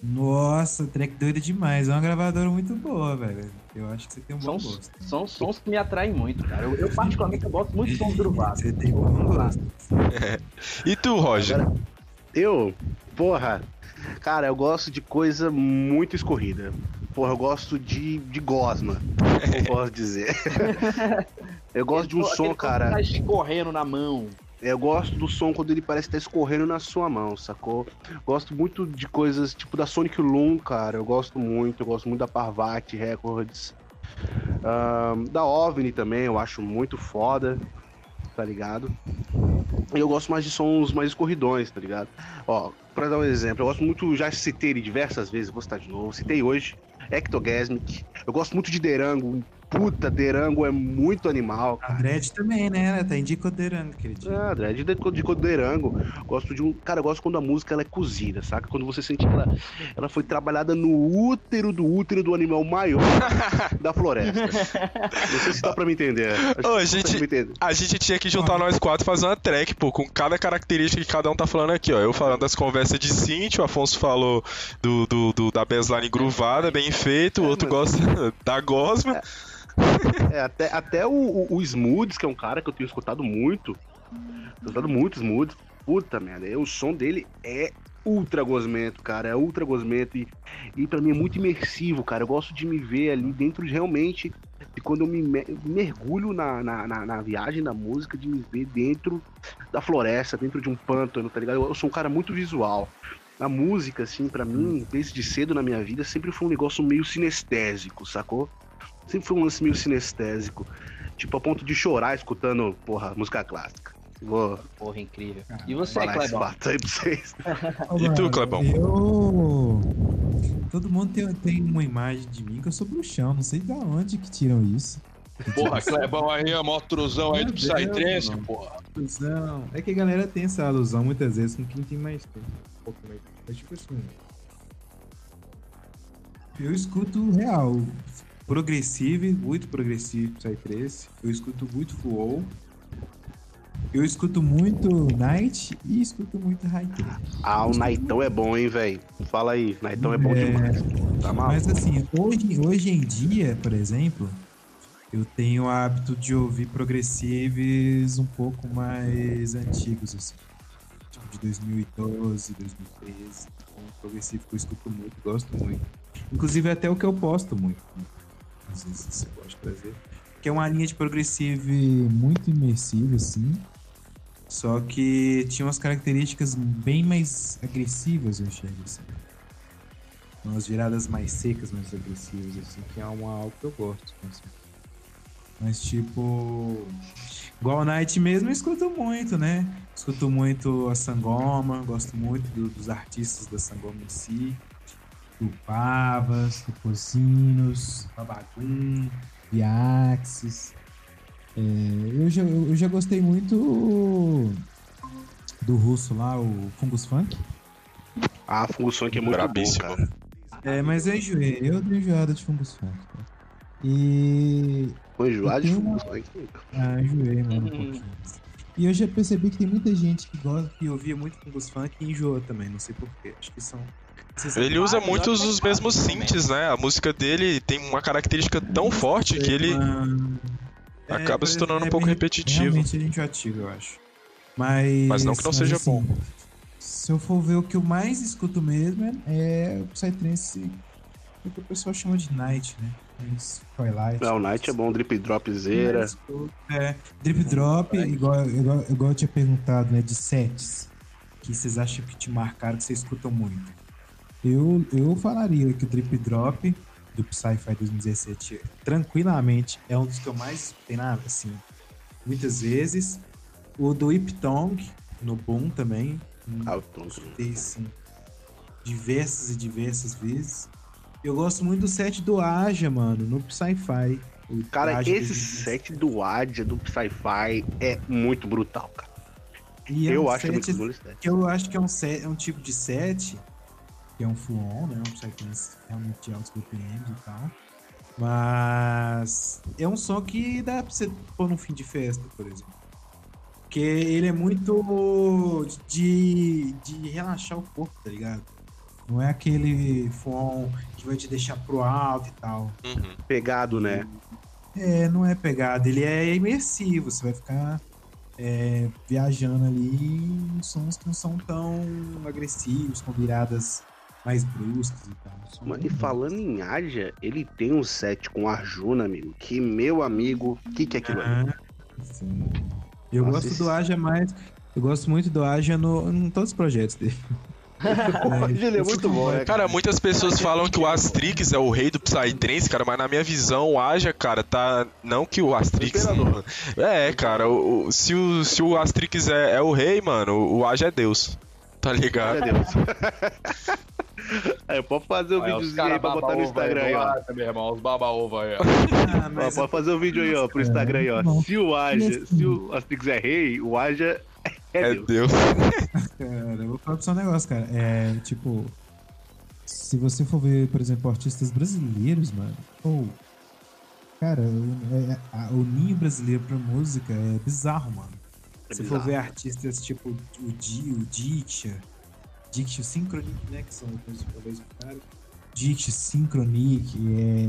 Nossa, track doida demais. É uma gravadora muito boa, velho. Eu acho que você tem um bom São, gosto. são sons que me atraem muito, cara. Eu, eu particularmente eu gosto muito de sons groovados. Você tem bom gosto. [LAUGHS] E tu, Roger? Agora, eu, porra, cara, eu gosto de coisa muito escorrida. Porra, eu gosto de, de gosma, posso dizer. [LAUGHS] Eu gosto de um som, cara. Tá escorrendo na mão. Eu gosto do som quando ele parece estar escorrendo na sua mão, sacou? Gosto muito de coisas tipo da Sonic Loom, cara. Eu gosto muito. Eu gosto muito da Parvati Records. Ahn, da OVNI também, eu acho muito foda. Tá ligado? E eu gosto mais de sons mais escorridões, tá ligado? Ó, pra dar um exemplo, eu gosto muito, já citei ele diversas vezes, vou citar de novo. Citei hoje, Ectogasmic. Eu gosto muito de Derango. Puta, Derango é muito animal. A Dredd também, né? Tá indicoderando aquele dia. Ah, Dredd de, de Coderango. Gosto de um. Cara, eu gosto quando a música ela é cozida, saca? Quando você sente que ela, ela foi trabalhada no útero do útero do animal maior [LAUGHS] da floresta. Não sei se dá pra me entender. Ô, a dá gente- pra me entender. A gente tinha que juntar nós quatro e fazer uma track, pô, com cada característica que cada um tá falando aqui, ó. Eu falando das conversas de synth, o Afonso falou do, do, do- da baseline groovada, bem feito, o É, outro mano. gosta [LAUGHS] da gosma. É, [LAUGHS] até, até o, o, o Smooths, que é um cara que eu tenho escutado muito. Escutado muito Smooths. Puta merda, o som dele é ultra gosmento, cara. É ultra gosmento e, e para mim é muito imersivo, cara. Eu gosto de me ver ali dentro de realmente. E quando eu me mergulho na, na, na, na, viagem da música, de me ver dentro da floresta, dentro de um pântano, tá ligado? Eu, eu sou um cara muito visual. A música, assim, para mim, desde cedo na minha vida, sempre foi um negócio meio sinestésico, sacou? Sempre foi um lance meio sinestésico. Tipo, a ponto de chorar escutando, porra, música clássica. Vou. Porra, incrível. E você, Clebão? aí pra vocês. [LAUGHS] e tu, Clebão? Eu. Todo mundo tem, tem uma imagem de mim que eu sou bruxão. Não sei de onde que tiram isso. Porra, Clebão aí, a maior truzão aí do Psytrance, porra. Truzão. É que a galera tem essa alusão muitas vezes com quem tem mais tempo. Um pouco mais. Mas tipo assim. Eu escuto real. Progressive, muito progressivo Psytrance. Eu escuto muito Flow. Eu escuto muito Night e escuto muito High Ah, o Nightão é bom, hein, velho? Fala aí, Nightão é bom é... demais. Tá Mas assim, hoje, hoje em dia, por exemplo, eu tenho o hábito de ouvir progressives um pouco mais antigos, assim. Tipo de 2012, 2013. Um progressivo que eu escuto muito, gosto muito. Inclusive até o que eu posto muito. Sei se você. Que é uma linha de progressive muito imersiva, assim só que tinha umas características bem mais agressivas, eu enxergo assim. Umas viradas mais secas, mais agressivas, assim, que é uma, algo que eu gosto. Assim. Mas tipo. Igual Night mesmo, eu escuto muito, né? Escuto muito a Sangoma, gosto muito do, dos artistas da Sangoma em si. Do Pavas, do Pocinos, Babagum, Viaxis. É, eu, já, eu já gostei muito do russo lá, o Fungus Funk. Ah, Fungus Funk é muito Brabíssimo. bom, cara. É, mas eu enjoei. Eu dei enjoada de Fungus Funk. E... Foi enjoado de Fungus Funk? Ah, enjoei, mano, um uhum. pouquinho. E eu já percebi que tem muita gente que gosta, que ouvia muito Fungus Funk e enjoa também, não sei porquê. Acho que são... Ele usa muitos os mesmos synths, né? A música dele tem uma característica tão forte que ele... É, Acaba se tornando é um pouco repetitivo. Realmente é enjoativo, eu acho. Mas. Mas não que não seja assim, bom. Se eu for ver o que eu mais escuto mesmo é o Psytrance, o que o pessoal chama de Night, né? Twilight. Não, Night é bom, Drip Drop Zera. É, Drip Drop, igual, igual, igual eu tinha perguntado, né? De sets. Que vocês acham que te marcaram, que vocês escutam muito. Eu, eu falaria que o Drip Drop do Psy-Fi 2017 tranquilamente é um dos que eu mais nada assim, muitas vezes. O do Iptong, no Boom também. Ah, Escutei, sim, diversas e diversas vezes. Eu gosto muito do set do Aja, mano, no Psy-Fi. Cara, Aja esse set do Aja, do Psy-Fi, é muito brutal, cara. E é eu um acho muito bonito. Que eu acho que é um, set, é um tipo de set que é um full-on, né? Um psytrance realmente de altos BPMs e tal. Mas é um som que dá pra você pôr no fim de festa, por exemplo. Porque ele é muito de, de relaxar o corpo, tá ligado? Não é aquele full que vai te deixar pro alto e tal. Uhum. Pegado, né? É, não é pegado. Ele é imersivo. Você vai ficar é, viajando ali em sons que não são tão agressivos, com viradas mais bruscos e tal. Mano, e falando em Aja, ele tem um set com Arjuna, amigo. Que meu amigo, o que, que é aquilo ah, ali? Sim. Eu Nossa, gosto esse... do Aja mais. Eu gosto muito do Aja no, em todos os projetos dele. [LAUGHS] é, ele é muito bom, né? Cara, muitas pessoas falam que o Astrix é o rei do Psytrance, cara, mas na minha visão, o Aja, cara, tá. Não que o Astrix. [LAUGHS] É, cara, o, se, o, se o Astrix é, é o rei, mano, o Aja é Deus. Tá ligado? É Deus. [LAUGHS] [LAUGHS] Aí, pode fazer o um videozinho aí pra botar no Instagram aí, ó. Meu irmão, os baba-ova aí, ó. [LAUGHS] Ah, ó pode fazer o um vídeo aí, ó, pro Instagram aí, ó. Se o Aja, se o Astrix é rei, o Aja [LAUGHS] é, é Deus. Deus. cara, eu vou falar pra você um negócio, cara. É, tipo, se você for ver, por exemplo, artistas brasileiros, mano, ou. Cara, é, é, o ninho brasileiro pra música é bizarro, mano. É se bizarro. for ver artistas tipo o Di, o Diksha, Dict Synchronic, né? Que são coisas talvez do cara. Dict Synchronic, é,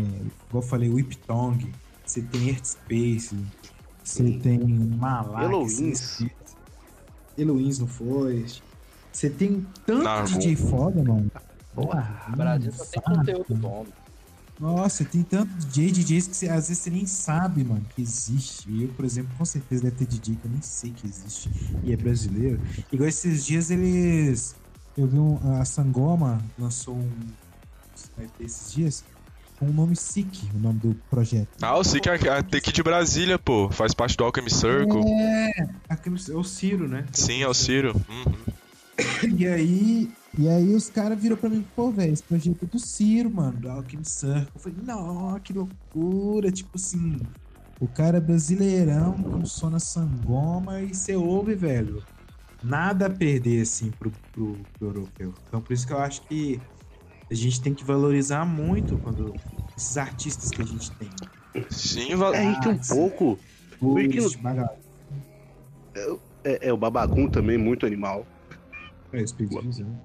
igual eu falei, Whiptong, você tem Earth Space, você tem Malak. Eloins. Eloins no Forest. Você tem tanto Nargon. DJ foda, mano. Porra, O Brasil só tem conteúdo bom. Nossa, tem tanto DJ, DJs que você, às vezes você nem sabe, mano, que existe. Eu, por exemplo, com certeza deve ter DJ que eu nem sei que existe e é brasileiro. Igual esses dias eles. Eu vi um, a Sangoma lançou um. Esses dias com o nome Sick, o nome do projeto. Ah, sei que é a Take de Brasília, pô. Faz parte do Alchemy Circle. É, é o Ciro, né? Sim, é o Ciro. Uhum. E aí, e aí os caras viram pra mim, pô, velho, esse projeto é do Ciro, mano, do Alchemy Circle. Eu falei, não, que loucura, tipo assim, o cara é brasileirão, com som na sangoma, e você ouve, velho, nada a perder, assim, pro, pro, pro europeu. Então, por isso que eu acho que a gente tem que valorizar muito quando esses artistas que a gente tem. Sim, va- É, um pouco. Os que no- de bagagem. É, é o babacum também, muito animal. É, os pedidos, né?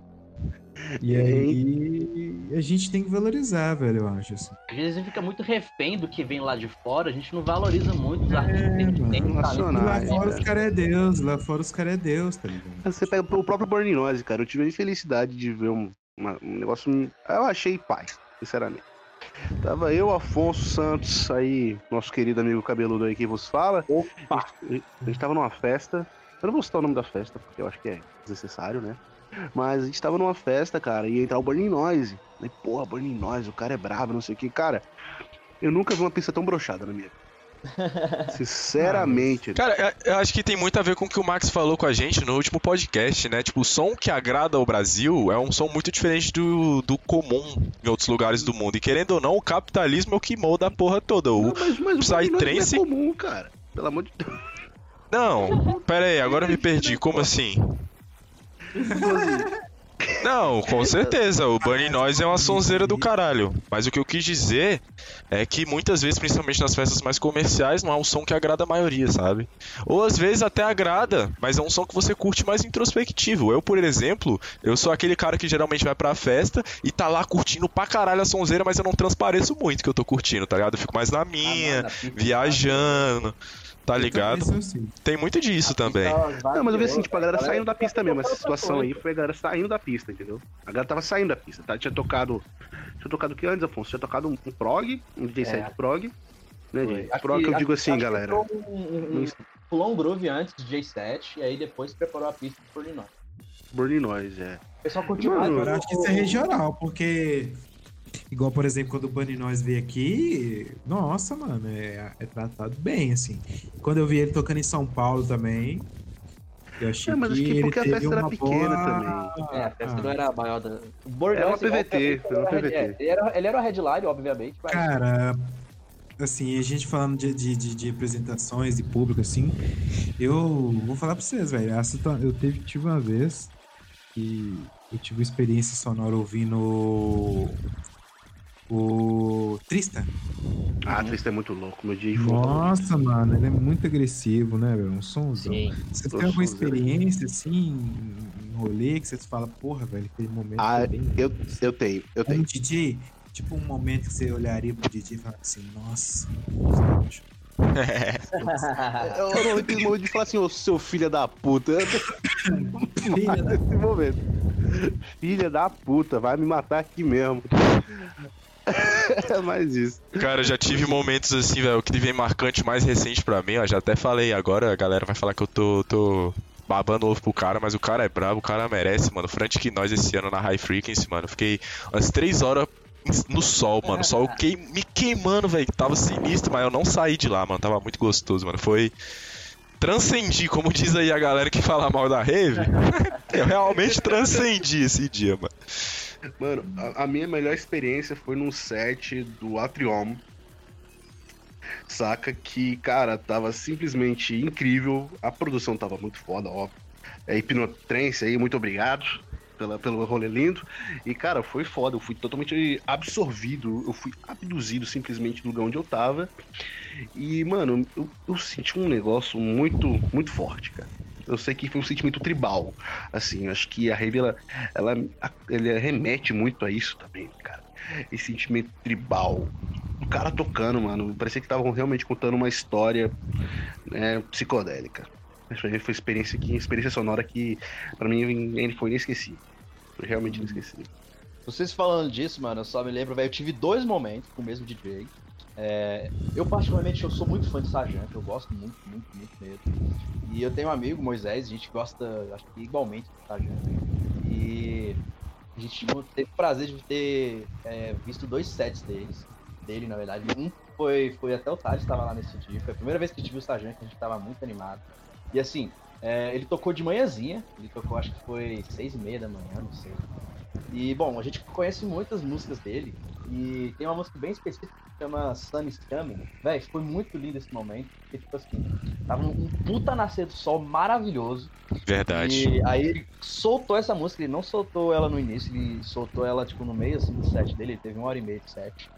E aí, a gente tem que valorizar, velho, eu acho, assim. Às vezes a gente fica muito refém do que vem lá de fora, a gente não valoriza muito os artistas que a gente mano, tem. nacional. talento. E lá fora né? os caras é Deus, lá fora os caras é Deus, tá ligado? Você pega o próprio Burning Noise, cara. Eu tive a infelicidade de ver um, uma- um negócio. Eu achei paz, sinceramente. Tava eu, Afonso Santos, aí, nosso querido amigo cabeludo aí que vos fala. Opa! A gente tava numa festa. Eu não vou citar o nome da festa, porque eu acho que é desnecessário, né? Mas a gente tava numa festa, cara, e ia entrar o Burning Noise. Falei, porra, Burning Noise, o cara é brabo, não sei o que. Cara, eu nunca vi uma pista tão brochada na minha vida. [LAUGHS] Sinceramente. Cara, eu- eu acho que tem muito a ver com o que o Max falou com a gente no último podcast, né? Tipo, o som que agrada ao Brasil é um som muito diferente do, do comum em outros lugares do mundo. E querendo ou não, o capitalismo é o que molda a porra toda. O... Não, mas, mas Noise Psytrance- não é comum, cara. Pelo amor de Deus. Não, [LAUGHS] pera aí, agora eu me perdi. Como assim? [LAUGHS] Não, com certeza, o Burning Noise é uma sonzeira do caralho. Mas o que eu quis dizer é que muitas vezes, principalmente nas festas mais comerciais, não é um som que agrada a maioria, sabe? Ou às vezes até agrada, mas é um som que você curte mais introspectivo. Eu, por exemplo, eu sou aquele cara que geralmente vai pra festa e tá lá curtindo pra caralho a sonzeira, mas eu não transpareço muito que eu tô curtindo, tá ligado? Eu fico mais na minha, Ah, pista, viajando, tá ligado? Isso eu sei. Tem muito disso também. Não, mas eu vi assim, tipo, a galera saindo da pista mesmo. Essa situação aí foi a galera saindo da pista, entendeu? A galera tava saindo da pista, tá? Tinha tocado. Tinha tocado o que antes, Afonso? Tinha tocado um, um prog, um DJ set É. prog. Né, gente? Acho Prog que eu digo assim, galera. Um, um, um, pulou um groove antes do J7 e aí depois preparou a pista pro Linó. Burning Noise, é. O pessoal curtiu Mano, mais. Eu acho que isso é regional, porque. Igual, por exemplo, quando o Bunny Nós veio aqui, nossa, mano, é, é tratado bem, assim. Quando eu vi ele tocando em São Paulo também, eu achei É, mas acho que que ele porque a festa era pequena boa... É, a festa Ah, não era a maior da. O Bordeaux, Era uma PVT, foi uma era PVT. é, Ele era, ele era o headline, obviamente, mas Cara, assim, a gente falando de, de, de, de apresentações de público, assim, eu vou falar pra vocês, velho. Eu teve, tive uma vez que eu tive uma experiência sonora ouvindo o Trista. Ah, Trista é muito louco, meu dia. Nossa, mano, ele é muito agressivo, né, velho? Um somzão. sim. Você Tô tem alguma experiência, assim, em rolê, que você fala, porra, velho, aquele momento Ah, bem... eu, eu tenho, eu Um tenho. DJ, tipo um momento que você olharia pro DJ e falaria assim, nossa... Eu não tenho momento de falar assim, ô seu filho da puta. [LAUGHS] Filha da- Nesse momento. Filha da puta, vai me matar aqui mesmo. [LAUGHS] É mais isso. Cara, eu já tive momentos assim, velho, que vem marcante mais recente pra mim, ó. Já até falei, agora a galera vai falar que eu tô, tô babando ovo pro cara, mas o cara é brabo, o cara merece, mano. Frantic nós esse ano na High Frequency, mano. Fiquei umas três horas no sol, mano. Sol queim, me queimando, velho. Tava sinistro, mas eu não saí de lá, mano. Tava muito gostoso, mano. Foi. Transcendi, como diz aí a galera que fala mal da rave. [LAUGHS] eu realmente transcendi esse dia, mano. Mano, a, a minha melhor experiência foi num set do Atrium. Saca que, cara, tava simplesmente incrível. A produção tava muito foda, ó. É Hipnotrense aí, muito obrigado pela, pelo rolê lindo. E, cara, foi foda. Eu fui totalmente absorvido. Eu fui abduzido simplesmente do lugar onde eu tava. E, mano, eu, eu senti um negócio muito, muito forte, cara. Eu sei que foi um sentimento tribal. Assim, acho que a Rave, ela, ela, ele remete muito a isso também, cara. Esse sentimento tribal. O cara tocando, mano. Parecia que estavam realmente contando uma história né, psicodélica. Foi experiência que experiência sonora que pra mim ele foi inesquecível. Foi realmente inesquecível. Vocês falando disso, mano, eu só me lembro, velho, eu tive dois momentos com o mesmo DJ. É, eu particularmente eu sou muito fã de Sargento, eu gosto muito, muito, muito mesmo. E eu tenho um amigo, Moisés, a gente gosta, acho que igualmente de Sargento. E a gente teve o prazer de ter é, visto dois sets deles, dele, na verdade. Um foi, foi até o Tade estava lá nesse dia. Foi a primeira vez que a gente viu o Sargento, a gente estava muito animado. E assim, é, ele tocou de manhãzinha, ele tocou acho que foi seis e meia da manhã, não sei. E bom, a gente conhece muitas músicas dele. E tem uma música bem específica que chama Sun is Coming. Véi, foi muito lindo esse momento. Porque, tipo assim, tava um puta nascer do sol maravilhoso. Verdade. E aí ele soltou essa música, ele não soltou ela no início, ele soltou ela, tipo, no meio assim, do set dele, ele teve uma hora e meia de set.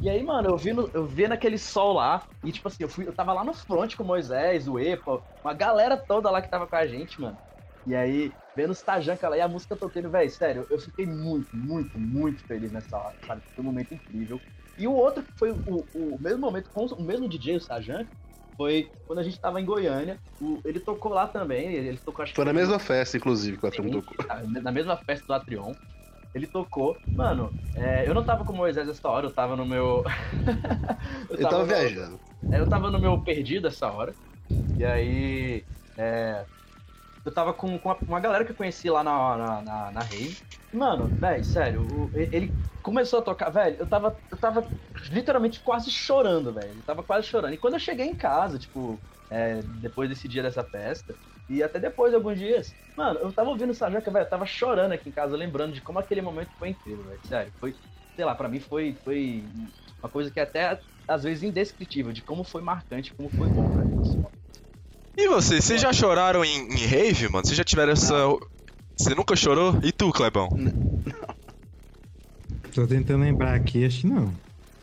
E aí, mano, eu vi, no, eu vi naquele sol lá, e tipo assim, eu, fui, eu tava lá no front com o Moisés, o Epa, uma galera toda lá que tava com a gente, mano. E aí, vendo os Tajanka lá e a música tocando, velho, sério, eu fiquei muito, muito, muito feliz nessa hora, sabe? Foi um momento incrível. E o outro que foi o, o mesmo momento com o mesmo DJ, o Tajanka, foi quando a gente tava em Goiânia. O, ele tocou lá também, ele tocou acho Foi na mesma festa, inclusive, que o Atrion tocou. Na mesma festa do Atrion. Ele tocou. Mano, é, eu não tava com o Moisés essa hora, eu tava no meu. [LAUGHS] eu, tava, tava no... viajando. É, eu tava no meu perdido essa hora. E aí. É, eu tava com, com uma, galera que eu conheci lá na, na, na, na Rei. Mano, velho, sério, o, ele começou a tocar, velho, eu tava, eu tava literalmente quase chorando, velho. Eu tava quase chorando. E quando eu cheguei em casa, tipo, é, depois desse dia dessa festa, e até depois de alguns dias, mano, eu tava ouvindo o Sajanka, velho, eu tava chorando aqui em casa, lembrando de como aquele momento foi incrível, velho. Sério, foi, sei lá, pra mim foi, foi uma coisa que é até às vezes indescritível, de como foi marcante, como foi bom mim. E vocês, vocês já choraram em, em rave, mano? Vocês já tiveram essa. Você nunca chorou? E tu, Clebão? Não. Tô tentando lembrar aqui, acho que não.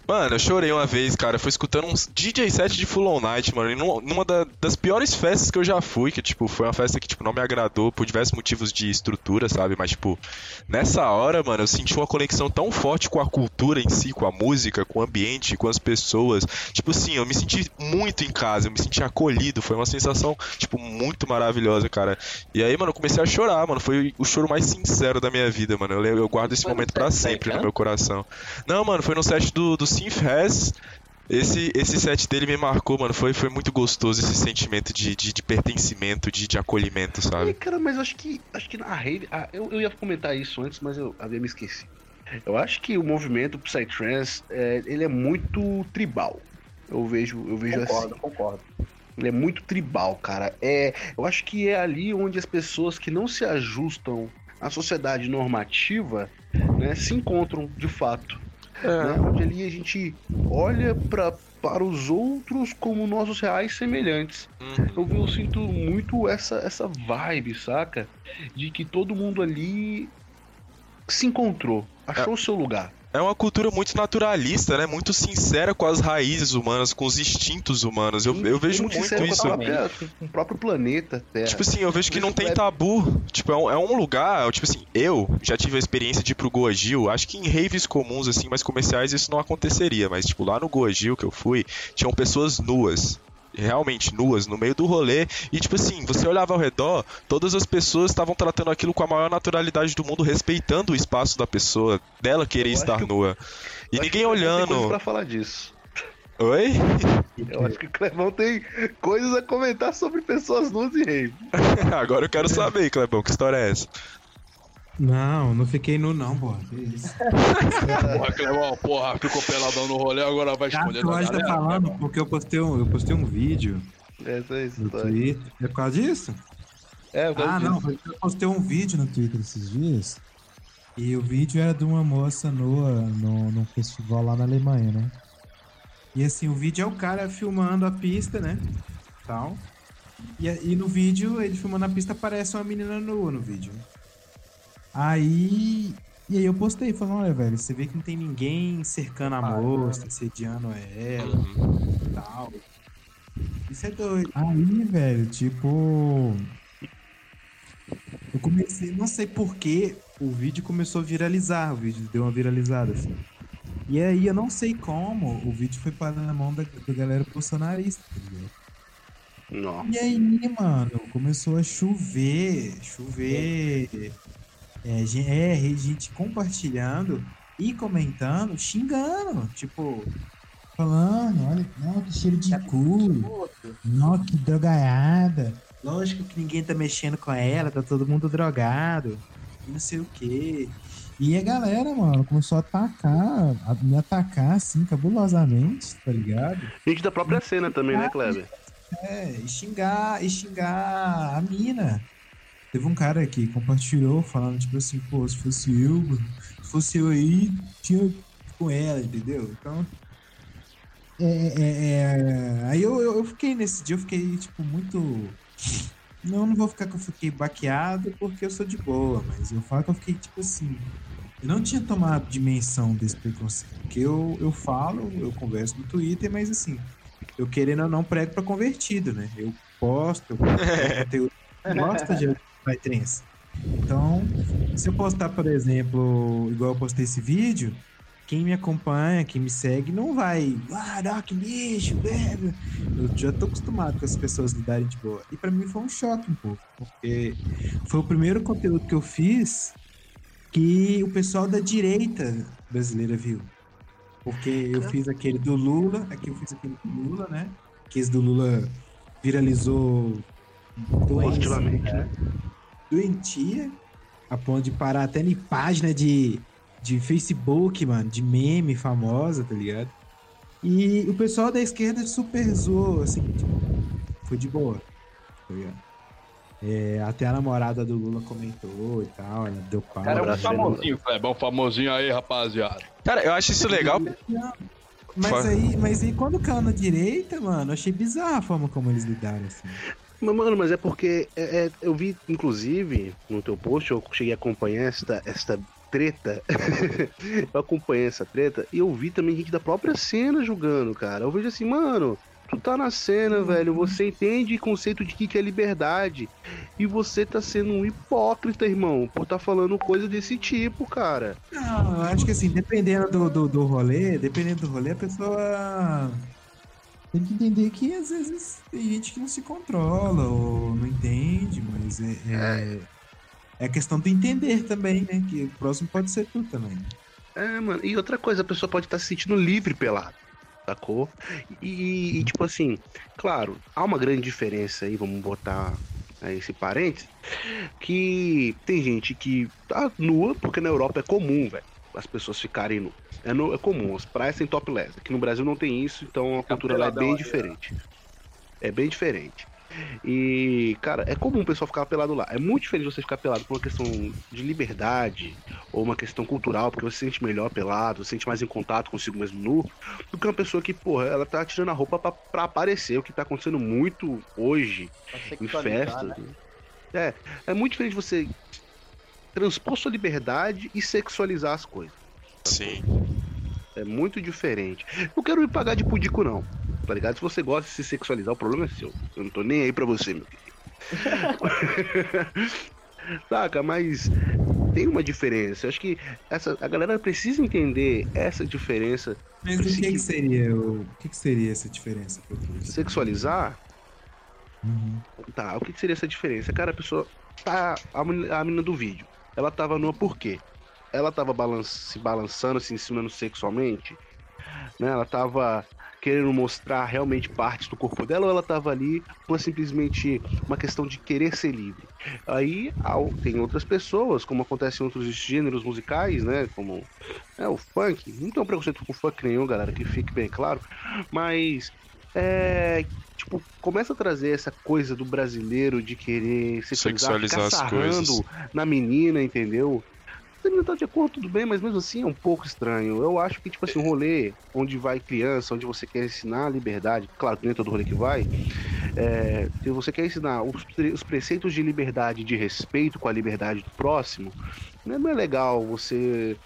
Mano, eu chorei uma vez, cara. Fui escutando um DJ set de Full On Night, mano. E numa da, das piores festas que eu já fui, que, tipo, foi uma festa que, tipo, não me agradou por diversos motivos de estrutura, sabe? Mas, tipo, nessa hora, mano, eu senti uma conexão tão forte com a cultura em si, com a música, com o ambiente, com as pessoas. Tipo assim, eu me senti muito em casa, eu me senti acolhido. Foi uma sensação, tipo, muito maravilhosa, cara. E aí, mano, eu comecei a chorar, mano. Foi o choro mais sincero da minha vida, mano. Eu, eu guardo esse foi momento para sempre no né? meu coração. Não, mano, foi no set do, do Synth Has. Esse, esse set dele me marcou, mano. Foi, foi muito gostoso esse sentimento de, de, de pertencimento, de, de acolhimento, sabe? E, cara, mas acho que acho que na rede. Ah, eu, eu ia comentar isso antes, mas eu havia me esquecido. Eu acho que o movimento Psytrance é, ele é muito tribal. Eu vejo, eu vejo concordo, assim. Concordo, Ele é muito tribal, cara. É, eu acho que é ali onde as pessoas que não se ajustam à sociedade normativa, né, se encontram de fato. É. Né? Onde ali a gente olha pra, para os outros como nossos reais semelhantes. Uhum. Eu, eu sinto muito essa, essa vibe, saca? De que todo mundo ali se encontrou, achou o é. seu lugar é uma cultura muito naturalista, né? Muito sincera com as raízes humanas, com os instintos humanos. Eu, eu vejo muito, muito isso. Com o próprio planeta. Terra. Tipo assim, eu vejo que não tem tabu. Tipo, é um, é um, lugar. Tipo assim, eu já tive a experiência de ir pro Goa Gil. Acho que em raves comuns, assim, mais comerciais, isso não aconteceria. Mas, tipo, lá no Goa Gil que eu fui, tinham pessoas nuas realmente nuas no meio do rolê e tipo assim, você olhava ao redor, todas as pessoas estavam tratando aquilo com a maior naturalidade do mundo, respeitando o espaço da pessoa, dela querer eu estar nua. E ninguém olhando. Pra falar disso. Oi? Eu acho que o Clebão tem coisas a comentar sobre pessoas nuas e rei. [LAUGHS] Agora eu quero saber, Clebão, que história é essa? Não, não fiquei nu não, porra. Que isso. [LAUGHS] porra, Clebão, porra, ficou peladão no rolê, agora vai esconder ah, da tá falando porque eu postei um, eu postei um vídeo Essa é no Twitter. É por causa disso? É, por causa ah, disso. não, eu postei um vídeo no Twitter esses dias. E o vídeo era de uma moça nua no, num festival lá na Alemanha, né? E assim, o vídeo é o cara filmando a pista, né? Tal. E, e no vídeo, ele filmando a pista, aparece uma menina nua no vídeo. Aí. E aí eu postei, falando, olha, velho, você vê que não tem ninguém cercando a ah, moça, assediando ela uhum. e tal. Isso é doido. Aí, velho, tipo. Eu comecei, não sei porquê, o vídeo começou a viralizar, o vídeo deu uma viralizada, assim. E aí eu não sei como o vídeo foi parar na mão da, da galera bolsonarista, tá Não. E aí, mano, começou a chover, chover. É, é, gente compartilhando e comentando, xingando, tipo, falando, olha, não, que cheiro de cu, não, que drogaiada. Lógico que ninguém tá mexendo com ela, tá todo mundo drogado, e não sei o quê. E a galera, mano, começou a atacar, a me atacar assim, cabulosamente, tá ligado? Gente da própria cena também, né, Kleber? É, e xingar, e xingar a mina. Teve um cara que compartilhou falando, tipo assim, pô, se fosse eu, se fosse eu aí, tinha com ela, entendeu? Então. É, é, é, aí eu, eu, fiquei nesse dia, eu fiquei, tipo, muito. Não, não vou ficar que eu fiquei baqueado porque eu sou de boa, mas eu falo que eu fiquei, tipo assim. Eu não tinha tomado dimensão desse preconceito. Porque eu, eu falo, eu converso no Twitter, mas assim, eu querendo ou não prego pra convertido, né? Eu posto, eu [LAUGHS] conteúdo que gosta de vai trença. Então, se eu postar, por exemplo, igual eu postei esse vídeo, quem me acompanha, quem me segue, não vai, ah, não, que lixo, velho. Eu já tô acostumado com as pessoas lidarem de boa. E pra mim foi um choque um pouco, porque foi o primeiro conteúdo que eu fiz que o pessoal da direita brasileira viu. Porque eu fiz aquele do Lula, aqui eu fiz aquele do Lula, né? Que esse do Lula viralizou Positivamente, né? doentia, a ponto de parar até em página de, de Facebook, mano, de meme famosa, tá ligado? E o pessoal da esquerda super zoou, assim, tipo, foi de boa, tá ligado? É, até a namorada do Lula comentou e tal, ela deu pau. O cara é um famosinho, Kleber. Um famosinho aí, rapaziada. Cara, eu acho isso legal. Mas aí, mas aí quando caiu na direita, mano, eu achei bizarra a forma como eles lidaram, assim. Mas, Mano, mas é porque é- é- eu vi, inclusive, no teu post, eu cheguei a acompanhar esta, esta treta. [LAUGHS] eu acompanhei essa treta e eu vi também gente da própria cena julgando, cara. Eu vejo assim, mano, tu tá na cena, velho, você entende o conceito de que que é liberdade. E você tá sendo um hipócrita, irmão, por tá falando coisa desse tipo, cara. Não, eu acho que assim, dependendo do, do, do rolê, dependendo do rolê, a pessoa tem que entender que às vezes tem gente que não se controla ou não entende, mas é, é, é questão de entender também, né? Que o próximo pode ser tu também. É, mano. E outra coisa, a pessoa pode estar se sentindo livre pelado. Sacou? E, e, tipo assim, claro, há uma grande diferença aí, vamos botar aí esse parênteses, que tem gente que tá nua, porque na Europa é comum, velho, as pessoas ficarem nuas. É, no- é comum, as praias têm topless. Aqui no Brasil não tem isso, então a Fica cultura lá é bem né? diferente. É bem diferente. E, cara, é comum o pessoal ficar pelado lá. É muito diferente você ficar pelado por uma questão de liberdade ou uma questão cultural, porque você se sente melhor pelado, se sente mais em contato consigo mesmo nu, do que uma pessoa que, porra, ela tá tirando a roupa pra, pra aparecer, o que tá acontecendo muito hoje em festas. né? É, é muito diferente você transpor sua liberdade e sexualizar as coisas. Sim. É muito diferente. Não quero me pagar de pudico, não. Tá ligado? Se você gosta de se sexualizar, o problema é seu. Eu não tô nem aí pra você, meu querido. [LAUGHS] Saca, mas tem uma diferença. Eu acho que essa, a galera precisa entender essa diferença. Mas o que, que seria o, o que, que seria essa diferença? Sexualizar, Uhum. tá, o que, que seria essa diferença? Cara, a pessoa. Tá, a, a menina do vídeo. Ela tava nua por quê? Ela tava balan se balançando, se ensinando sexualmente? Né? Ela tava querendo mostrar realmente partes do corpo dela ou ela tava ali por simplesmente uma questão de querer ser livre? Aí tem outras pessoas, como acontece em outros gêneros musicais, né? Como é, o funk. Não tem um preconceito com funk nenhum, galera, que fique bem claro. Mas é. Tipo, começa a trazer essa coisa do brasileiro de querer sexualizar, Sexualizar ficar as coisas. na menina, entendeu? Se a menina tá de acordo, tudo bem, mas mesmo assim é um pouco estranho. Eu acho que, tipo assim, um rolê onde vai criança, onde você quer ensinar a liberdade, claro que nem todo rolê que vai, é, se você quer ensinar os, os preceitos de liberdade e de respeito com a liberdade do próximo, né, não é legal você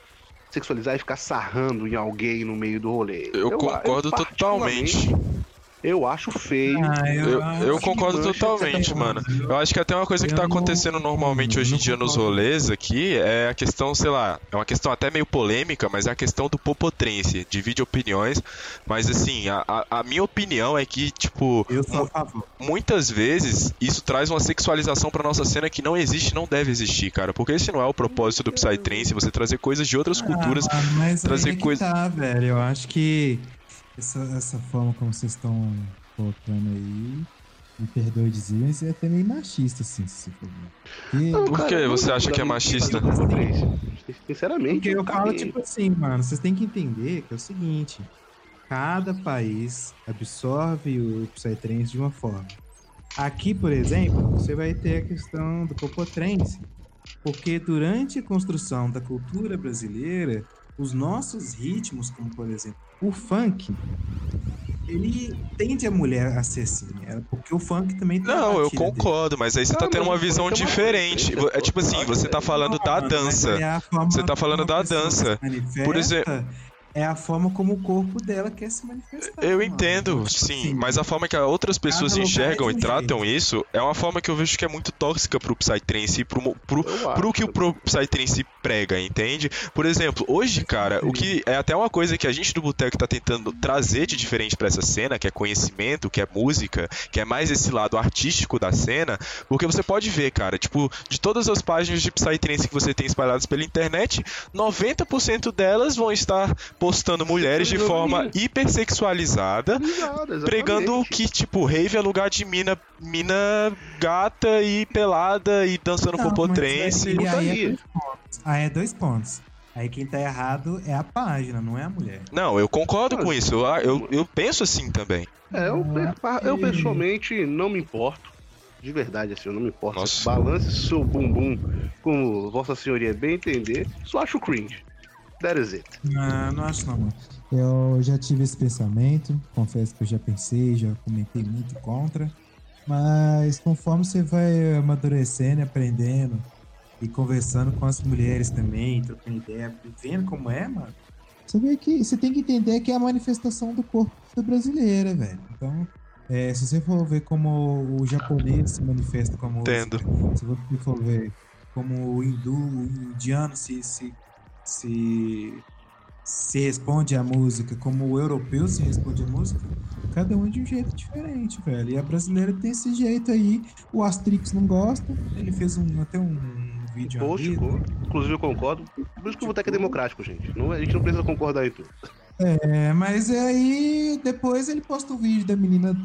sexualizar e ficar sarrando em alguém no meio do rolê. Eu concordo particularmente, totalmente. Eu acho feio. Ah, Eu, acho eu que concordo totalmente, mano. Eu acho que até uma coisa que Eu tá acontecendo normalmente hoje em dia nos rolês aqui é a questão, sei lá, é uma questão até meio polêmica, mas é a questão do popotrense. Divide opiniões, mas assim, a, a- minha opinião é que, tipo, Eu muitas vezes isso traz uma sexualização pra nossa cena que não existe, não deve existir, cara. Porque esse não é o propósito do Psytrance, você trazer coisas de outras culturas. Ah, mas trazer é que coisa- tá, velho. Eu acho que essa, essa forma como vocês estão colocando aí, me perdoe dizer, mas é até meio machista, assim, se você for ver. Por que você acha que é lembro machista? Sinceramente. porque eu falo, tipo assim, mano, vocês têm que entender que é o seguinte, cada país absorve o Psytrance de uma forma. Aqui, por exemplo, você vai ter a questão do Popotrense, porque durante a construção da cultura brasileira, os nossos ritmos, como por exemplo o funk, ele tende a mulher a ser assim, né? porque o funk também tem Não, eu batida dele. concordo, mas aí você tá Ah, tendo uma visão é uma diferente. coisa, É tipo assim, você tá falando da Não, dança. mas é a forma Você tá falando da dança. manifesta, Por exemplo- É a forma como o corpo dela quer se manifestar. Eu entendo, Tipo sim, assim, mas a forma que outras pessoas Cada lugar enxergam é e tratam isso é uma forma que eu vejo que é muito tóxica pro Psytrance e pro, pro, Eu pro acho. que o pro Psytrance prega, entende? Por exemplo, hoje, cara, o que é até uma coisa que a gente do Boteco tá tentando trazer de diferente pra essa cena, que é conhecimento, que é música, que é mais esse lado artístico da cena, porque você pode ver, cara, tipo, de todas as páginas de Psytrance que você tem espalhadas pela internet, 90% delas vão estar postando mulheres de forma hipersexualizada, Exato, pregando que, tipo, rave é lugar de mina, mina gata e pelada e dançando popotrense. aí, aí é dois pontos. Aí é dois pontos. Aí quem tá errado é a página, não é a mulher. Não, eu concordo Mas- com isso. Eu, eu, eu penso assim também. É, eu, Ah, eu pessoalmente não me importo. De verdade, assim, eu não me importo. Nossa. Balance seu bumbum como Vossa Senhoria bem entender. Só acho cringe. That is it. Não, não acho não, mano. Eu já tive esse pensamento, confesso que eu já pensei, já comentei muito contra, mas conforme você vai amadurecendo, aprendendo e conversando com as mulheres também, trocando ideia, vendo como é, mano, você vê que você tem que entender que é a manifestação do corpo da brasileira, velho. Então, é, se você for ver como o japonês se manifesta com a música, Entendo. se você for ver como o hindu, o indiano se, se, se, se responde à música, como o europeu se responde à música, cada um é de um jeito diferente, velho. E a brasileira tem esse jeito aí. O Asterix não gosta, ele fez um, até um vídeo Post, vez, co- inclusive eu concordo. Por isso que o Boteco é democrático, gente. Não, a gente não precisa concordar em tudo. É, mas aí depois ele posta o vídeo da menina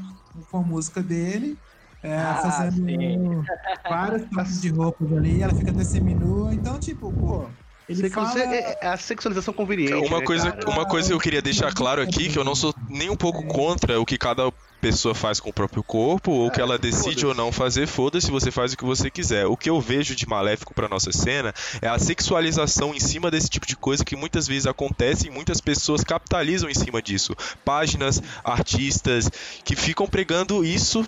com a música dele, é, Ah, fazendo sim. vários [LAUGHS] tipos de roupas ali, ela fica até seminua, então, tipo, pô, ele fala... é, é a sexualização conveniente. Uma né, coisa, cara? uma coisa que eu queria deixar claro aqui, que eu não sou nem um pouco contra o que cada pessoa faz com o próprio corpo, ou o que É, ela decide ou não fazer, foda-se, você faz o que você quiser. O que eu vejo de maléfico pra nossa cena é a sexualização em cima desse tipo de coisa que muitas vezes acontece e muitas pessoas capitalizam em cima disso. Páginas, artistas que ficam pregando isso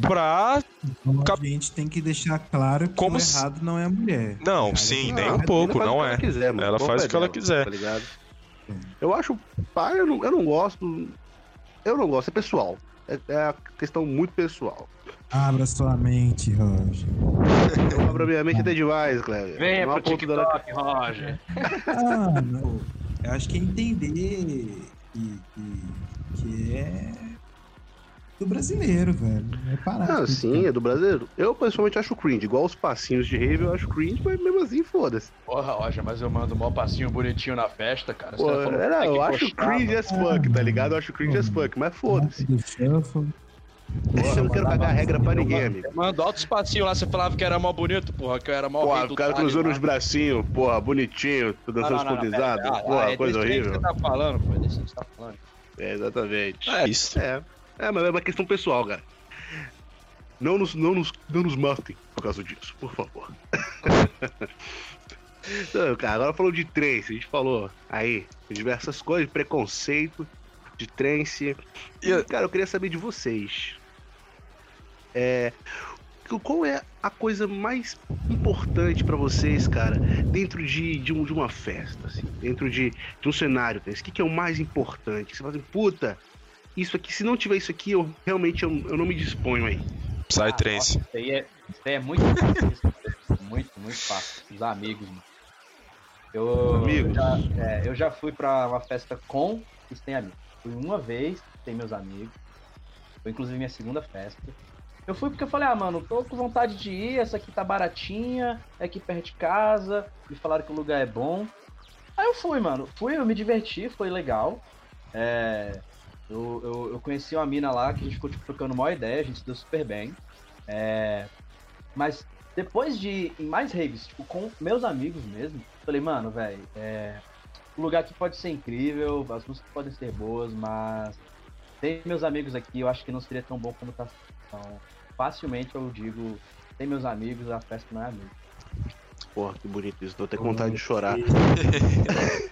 pra. Então, a gente tem que deixar claro que Como o se- errado não é a mulher. Não, Cara, sim, é nem um pouco, não é. Ela, quiser, faz é o que ela quiser. Tá ligado? Eu acho. Pá, eu não, eu não gosto. Eu não gosto, é pessoal. É, é a questão muito pessoal. Abra sua mente, Roger. [LAUGHS] Eu abro a minha mente até demais, Cleber. Venha pro TikTok, Roger. Ah, não. Eu acho que é entender que, que, que é do brasileiro, velho. É parar. Ah, sim, é do brasileiro. Eu pessoalmente acho cringe. Igual os passinhos de rave, eu acho cringe, mas mesmo assim, foda-se. Porra, Roger, mas eu mando um mó passinho bonitinho na festa, cara. Pô, que é, que eu acho postar, cringe as fuck, tá ligado? Eu acho cringe as fuck, mas foda-se. Shuffle. Eu não quero cagar regra pra ninguém, amigo. Manda altos passinhos lá, você falava que era mó bonito, porra, que eu era mó rei Porra, o cara cruzando lá. os bracinhos, porra, bonitinho, dançando escondizado, porra, é coisa desse jeito que horrível. você tá falando, pô, é desse jeito que você tá falando. É, exatamente. É isso. É, é, mas é uma questão pessoal, cara. Não nos, não nos, não nos matem por causa disso, por favor. [LAUGHS] Então, cara, agora falou de trance, a gente falou aí de diversas coisas, preconceito, de trance. E Cara, eu queria saber de vocês. É, qual é a coisa mais importante pra vocês, cara, dentro de, de, um- de uma festa, assim, dentro de, de um cenário? O que, que é o mais importante? Você fala assim, puta, isso aqui, se não tiver isso aqui, eu realmente eu, eu não me disponho aí. Psytrance. Ah, nossa, isso, aí é, isso aí é muito fácil. [LAUGHS] muito, muito fácil. Os amigos, mano. Eu, Amigos. Já, é, eu já fui pra uma festa com e sem amigos. Fui uma vez, sem meus amigos. Foi inclusive minha segunda festa. Eu fui porque eu falei, ah, mano, tô com vontade de ir, essa aqui tá baratinha, é aqui perto de casa, me falaram que o lugar é bom. Aí eu fui, mano. Fui, eu me diverti, foi legal. É, eu, eu, eu conheci uma mina lá que a gente ficou tipo, trocando uma ideia, a gente se deu super bem. É, mas depois de ir em mais raves, tipo, com meus amigos mesmo, falei, mano, velho, é, o lugar aqui pode ser incrível, as músicas podem ser boas, mas sem meus amigos aqui, eu acho que não seria tão bom como tá. Então, facilmente eu digo, sem meus amigos, a festa não é a mesma. Porra, que bonito isso. Tô até com vontade de chorar. [LAUGHS]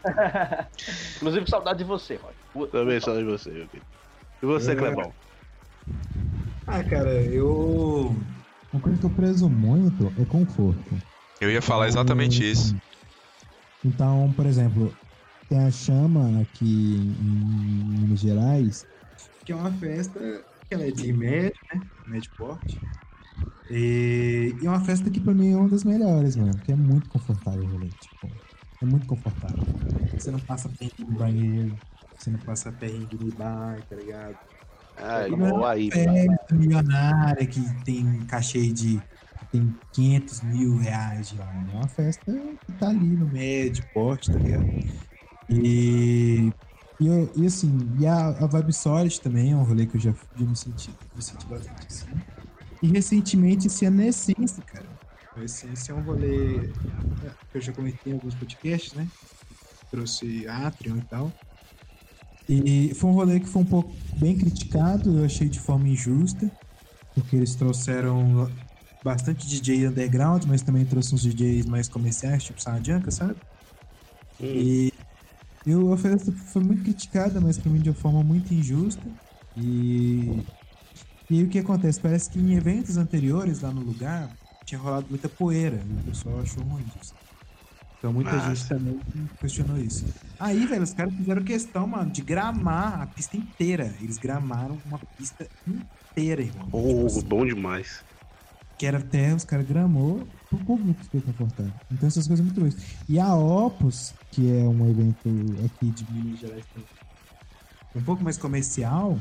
[LAUGHS] Inclusive, saudade de você, Rod. Também só de você, meu querido. E você, É. Clebão? Ah, cara, eu. Uma coisa que eu prezo muito é conforto. Eu ia falar exatamente isso. Então, por exemplo, tem a Chama aqui em Minas Gerais. Que é uma festa que ela é de médio, né? Médio porte. E, e é uma festa que pra mim é uma das melhores, mano. Que é muito confortável o rolê. Tipo, é muito confortável. Você não passa perrengue no banheiro. Você não passa perrengue no bar, tá ligado? Ah, é igual aí. festa milionária que tem cachê de tem 500 mil reais de lá. É uma festa que tá ali no médio, porte, tá ligado? E, e, e assim, e a, a Vibe Solid também é um rolê que eu já, já me senti, me senti bastante assim. E recentemente esse ano é Essência, cara. A Essência é um rolê é, que eu já comentei em alguns podcasts, né? Trouxe Atrium e tal. E foi um rolê que foi um pouco bem criticado, eu achei de forma injusta, porque eles trouxeram bastante DJ underground, mas também trouxe uns DJs mais comerciais, tipo Sardianca, sabe? E eu, a festa foi muito criticada, mas pra mim de uma forma muito injusta. E, e aí o que acontece? Parece que em eventos anteriores lá no lugar tinha rolado muita poeira, e o pessoal achou ruim disso. Então muita gente também questionou isso. Aí, velho, os caras fizeram questão, mano, de gramar a pista inteira. Eles gramaram uma pista inteira, irmão. Tipo Oh, assim, bom demais. que era terra, os caras gramou pro público ficar confortável. Então essas coisas muito boas. E a Opus, que é um evento aqui de Minas Gerais um pouco mais comercial,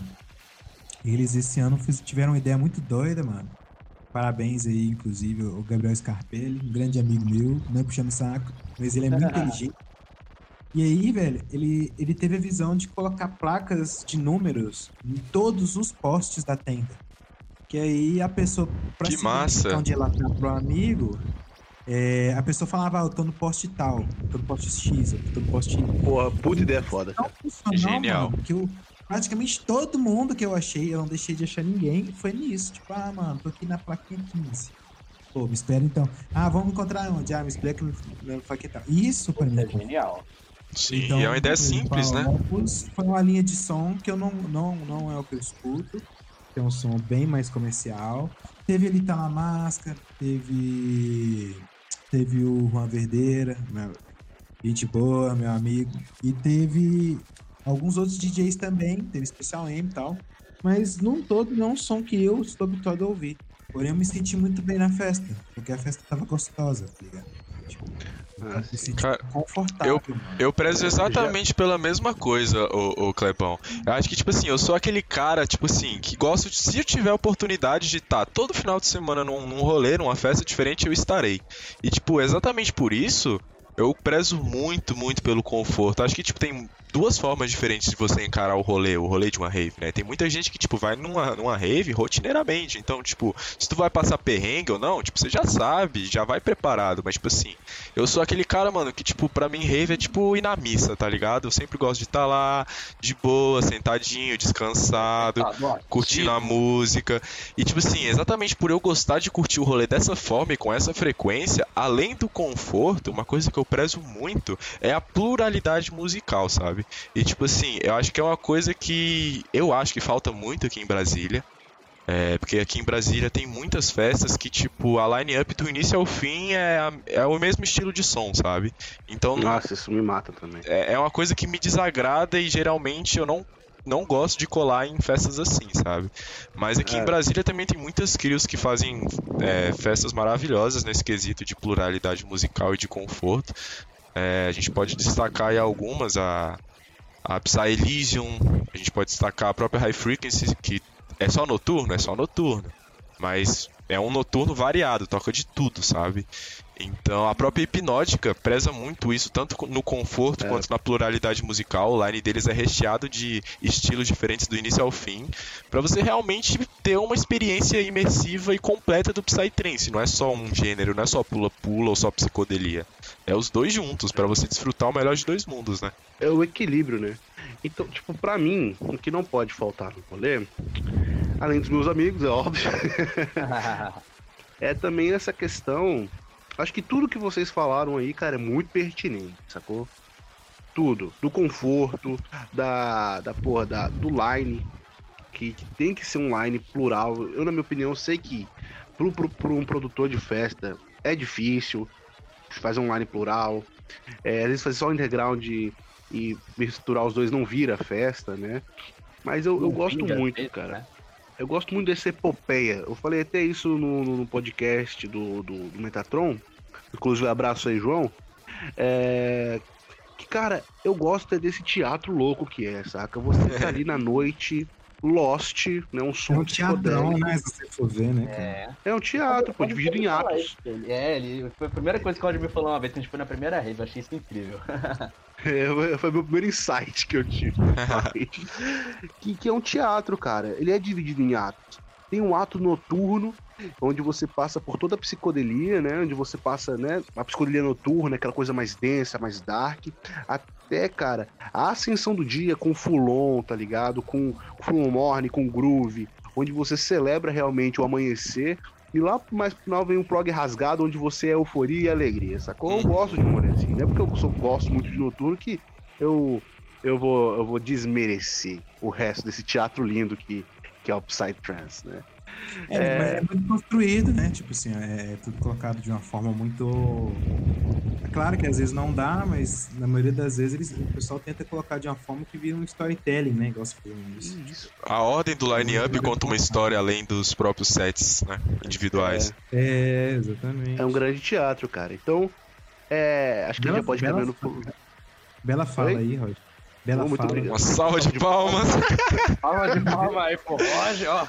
eles esse ano fiz- tiveram uma ideia muito doida, mano. Parabéns aí, inclusive, o Gabriel Scarpelli, um grande amigo meu, não é puxando saco, mas ele é muito [LAUGHS] inteligente. E aí, velho, ele, ele teve a visão de colocar placas de números em todos os postes da tenda. Que aí a pessoa, pra Que se massa. identificar onde ela tá pro amigo, é, a pessoa falava, ah, eu tô no poste tal, eu tô no poste X, eu tô no poste Y. Porra, puta ideia foda. Não Genial. mano, porque eu, praticamente todo mundo que eu achei, eu não deixei de achar ninguém, foi nisso. Tipo, ah, mano, tô aqui na plaquinha 15. Pô, me espera então. Ah, vamos encontrar onde? Ah, me explica no, no tal. Isso pra mim É genial. Sim, então, e é uma ideia exemplo, simples, a né? Foi uma linha de som que eu não, não, não é o que eu escuto. Tem um som bem mais comercial. Teve ali Tá na Máscara, teve. Teve o Juan Verdeira, meu, gente boa, meu amigo. E teve alguns outros DJs também, teve Special M e tal. Mas num todo não é um som que eu estou habituado a ouvir. Porém, eu me senti muito bem na festa, porque a festa tava gostosa, tá ligado? Tipo, eu Ah, me senti Cara, confortável, mano. Eu prezo exatamente pela mesma coisa, o, o Clebão. Eu acho que, tipo assim, eu sou aquele cara, tipo assim, que gosto de. Se eu tiver oportunidade de estar todo final de semana num, num rolê, numa festa diferente, eu estarei. E, tipo, exatamente por isso, eu prezo muito, muito pelo conforto. Acho que, tipo, tem duas formas diferentes de você encarar o rolê, o rolê de uma rave, né? Tem muita gente que, tipo, vai numa, numa rave rotineiramente. Então, tipo, se tu vai passar perrengue ou não, tipo, você já sabe, já vai preparado. Mas, tipo assim, eu sou aquele cara, mano, que, tipo, pra mim, rave é tipo ir na missa, tá ligado? Eu sempre gosto de estar lá, de boa, sentadinho, descansado, Tá, bom, curtindo a música. E, tipo assim, exatamente por eu gostar de curtir o rolê dessa forma e com essa frequência, além do conforto, uma coisa que eu prezo muito é a pluralidade musical, sabe? E, tipo assim, eu acho que é uma coisa que eu acho que falta muito aqui em Brasília. É, porque aqui em Brasília tem muitas festas que, tipo, a line-up do início ao fim é, a- é o mesmo estilo de som, sabe? Então Nossa, isso me mata também. é, é uma coisa que me desagrada e geralmente eu não não gosto de colar em festas assim, sabe? Mas aqui É. em Brasília também tem muitas crios que fazem é, festas maravilhosas nesse quesito de pluralidade musical e de conforto. É, a gente pode destacar aí algumas, a, a Psy Elysium, a gente pode destacar a própria High Frequency, que é só noturno, é só noturno. Mas é um noturno variado, toca de tudo, sabe? Então a própria Hipnótica preza muito isso, tanto no conforto É. quanto na pluralidade musical. O line deles é recheado de estilos diferentes do início ao fim, pra você realmente ter uma experiência imersiva e completa do Psytrance. Não é só um gênero, não é só pula-pula ou só psicodelia. É os dois juntos, pra você desfrutar o melhor de dois mundos, né? É o equilíbrio, né? Então, tipo, pra mim, o que não pode faltar no rolê, além dos meus amigos, é óbvio, [LAUGHS] é também essa questão. Acho que tudo que vocês falaram aí, cara, é muito pertinente, sacou? Tudo. Do conforto, da, da porra, da, do line, que, que tem que ser um line plural. Eu, na minha opinião, sei que pro, pro, pro um produtor de festa é difícil fazer um line plural. É, às vezes fazer só underground e, e misturar os dois não vira festa, né? Mas eu, eu gosto muito, cara. né? Eu gosto muito dessa epopeia. Eu falei até isso no, no- no podcast do, do, do Metatron. Inclusive, abraço aí, João. É, Que, cara, eu gosto é desse teatro louco que é, saca? Você tá ali na [LAUGHS] noite, Lost, né? Um É som um teatrão, né? Se você for ver, né, cara? É. É um teatro, pô, Pode- dividido em atos. isso, É, ele, foi a primeira coisa que o Roger me falou uma vez que a gente foi na primeira rave, eu achei isso incrível. [LAUGHS] É, foi- foi meu primeiro insight que eu tive. [LAUGHS] que, que é um teatro, cara. Ele é dividido em atos. Tem um ato noturno, onde você passa por toda a psicodelia, né? Onde você passa, né? A psicodelia noturna, aquela coisa mais densa, mais dark. Até, cara, a ascensão do dia com Fulon, tá ligado? Com Fulon Morning, com Groove. Onde você celebra realmente o amanhecer. E lá mais pro final vem um prog rasgado, onde você é euforia e alegria, sacou? Eu gosto de rolê assim. Não é porque eu sou- gosto muito de noturno que eu, eu, vou, eu vou desmerecer o resto desse teatro lindo que, que é o Psytrance, né? É, mas é muito construído, né? Tipo assim, é tudo colocado de uma forma muito. É claro que às vezes não dá, mas na maioria das vezes eles, o pessoal tenta colocar de uma forma que vira um storytelling, né? Igual você falou nisso. Isso. A ordem do line-up conta uma história além dos próprios sets, né? Individuais. É, exatamente. É um grande teatro, cara. Então, é, acho que a gente já pode bela, caminhando pro. bela fala Oi? aí, Roger. Bela Oh, muito fala. obrigado. Uma salva de palmas. [LAUGHS] Palma de palma aí pro Roger, ó.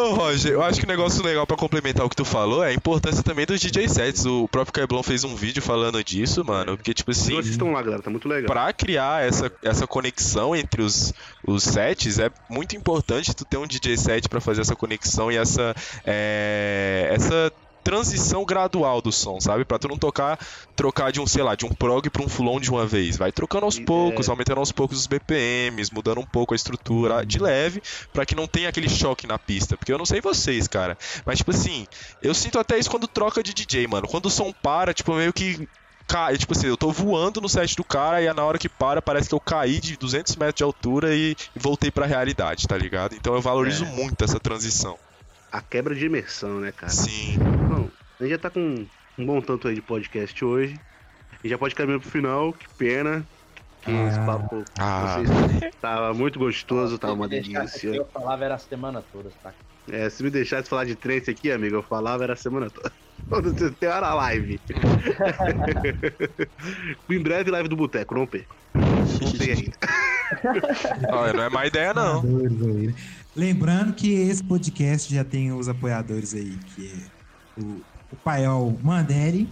Ô, Roger, eu acho que o negócio legal pra complementar o que tu falou é a importância também dos DJ sets. O próprio Kaiblon fez um vídeo falando disso, mano. Porque, tipo assim, Vocês estão lá, galera, tá muito legal. pra criar essa, essa conexão entre os, os sets, é muito importante tu ter um DJ set pra fazer essa conexão e essa, é, essa transição gradual do som, sabe? Pra tu não tocar, trocar de um, sei lá, de um prog pra um full-on de uma vez. Vai trocando aos poucos, é. aumentando aos poucos os BPMs, mudando um pouco a estrutura de leve, pra que não tenha aquele choque na pista. Porque eu não sei vocês, cara, mas tipo assim, eu sinto até isso quando troca de DJ, mano. Quando o som para, tipo, meio que cai, tipo assim, eu tô voando no set do cara e na hora que para parece que eu caí de 200 metros de altura e, voltei pra realidade, tá ligado? Então eu valorizo É. muito essa transição. A quebra de imersão, né, cara? Sim. Bom, a gente já tá com um bom tanto aí de podcast hoje. E já pode caminhar pro final, que pena. Que esse Ah. papo Ah. vocês, tava muito gostoso, tava uma Se delícia. Eu falava era a semana toda, tá? É, se me deixasse falar de trance aqui, amigo, eu falava era a semana toda. [LAUGHS] Quando tem hora live. [LAUGHS] em breve, live do Boteco, não perca. Não sei ainda. Não, não é má ideia, não. Lembrando que esse podcast já tem os apoiadores aí, que é o, o Paiol Manderi,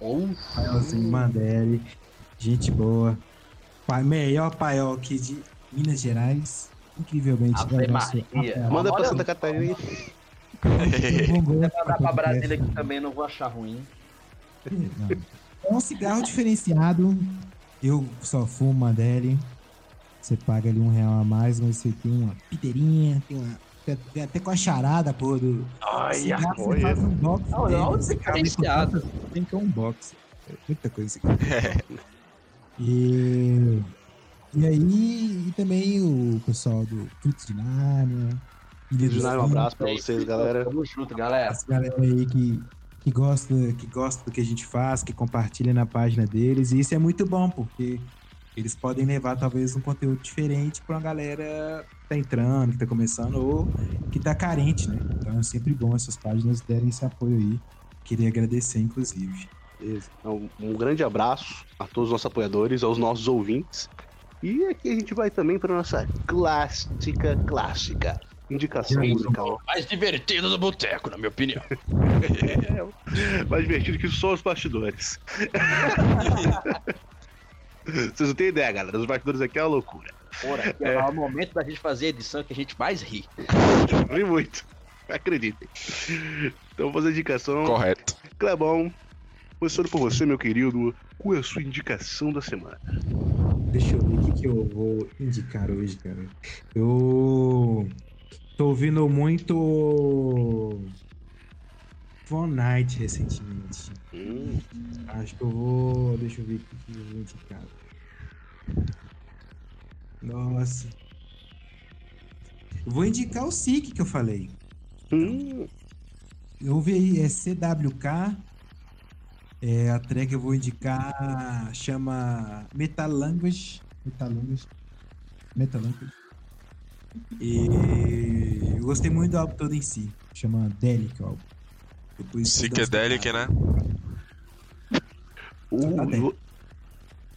Ou Paiolzinho Manderi, gente boa. Pai, melhor paiol aqui de Minas Gerais. Incrivelmente. Ave é Maria. Manda pra Santa Catarina. Bom gosto mandar pra. Brasília aqui também, não vou achar ruim. Não. É um cigarro diferenciado. Eu só fumo Mandeli. Você paga ali um real a mais, mas você tem uma piteirinha, tem uma. Tem tem até com a charada, porra, do. cigarro, você olha. faz um box. Não, dele, não, você Tem que ter um box. É muita coisa esse cara. E. E aí, e também o pessoal do Frutos de Nárnia. Ilha dos Um abraço pra vocês, galera. Tamo junto, galera. As galera aí que, que, gosta, que gosta do que a gente faz, que compartilha na página deles. E isso é muito bom, porque eles podem levar talvez um conteúdo diferente pra uma galera que tá entrando, que tá começando ou que tá carente, né? Então é sempre bom essas páginas derem esse apoio aí. Queria agradecer, inclusive. Beleza. Então, um grande abraço a todos os nossos apoiadores, aos nossos ouvintes. E aqui a gente vai também para nossa clássica, clássica indicação musical. Mais divertido do boteco, na minha opinião. [LAUGHS] É, mais divertido que só os bastidores. [LAUGHS] Vocês não têm ideia, galera. Os bastidores aqui é uma loucura. Porra, aqui é. o momento da gente fazer a edição que a gente mais ri. [LAUGHS] Ri muito. Acreditem. Então vou fazer a indicação. Correto. Clebão, começando por você, meu querido. Qual é a sua indicação da semana? Deixa eu ver o que, que eu vou indicar hoje, cara. Eu tô ouvindo muito Von Night recentemente. Hum, Acho que eu vou. Deixa eu ver o que, que eu vou indicar. Nossa. Eu vou indicar o SIC que eu falei. hum, Eu ouvi aí, é CWK. É, a track que eu vou indicar chama Metal Language. Metal Language. Metal Language. E eu gostei muito do álbum todo em si. Chama Delic o álbum. Psychedelic, né? uh, Tá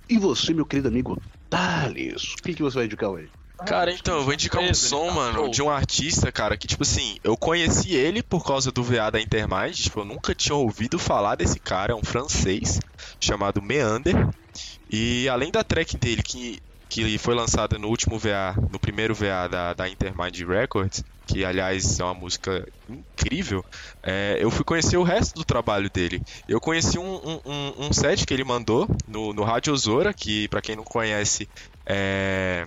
E você, meu querido amigo Thales? O que, que você vai indicar hoje? Cara, então, eu vou indicar um som, tá mano, de um artista, cara, que, tipo assim, eu conheci ele por causa do VA da Intermind, tipo, eu nunca tinha ouvido falar desse cara, é um francês, chamado Meander, e além da track dele, que, que foi lançada no último VA, no primeiro VA da, da Intermind Records, que, aliás, é uma música incrível, é, eu fui conhecer o resto do trabalho dele. Eu conheci um, um, um- set que ele mandou no, no Rádio Ozora, que, pra quem não conhece, é...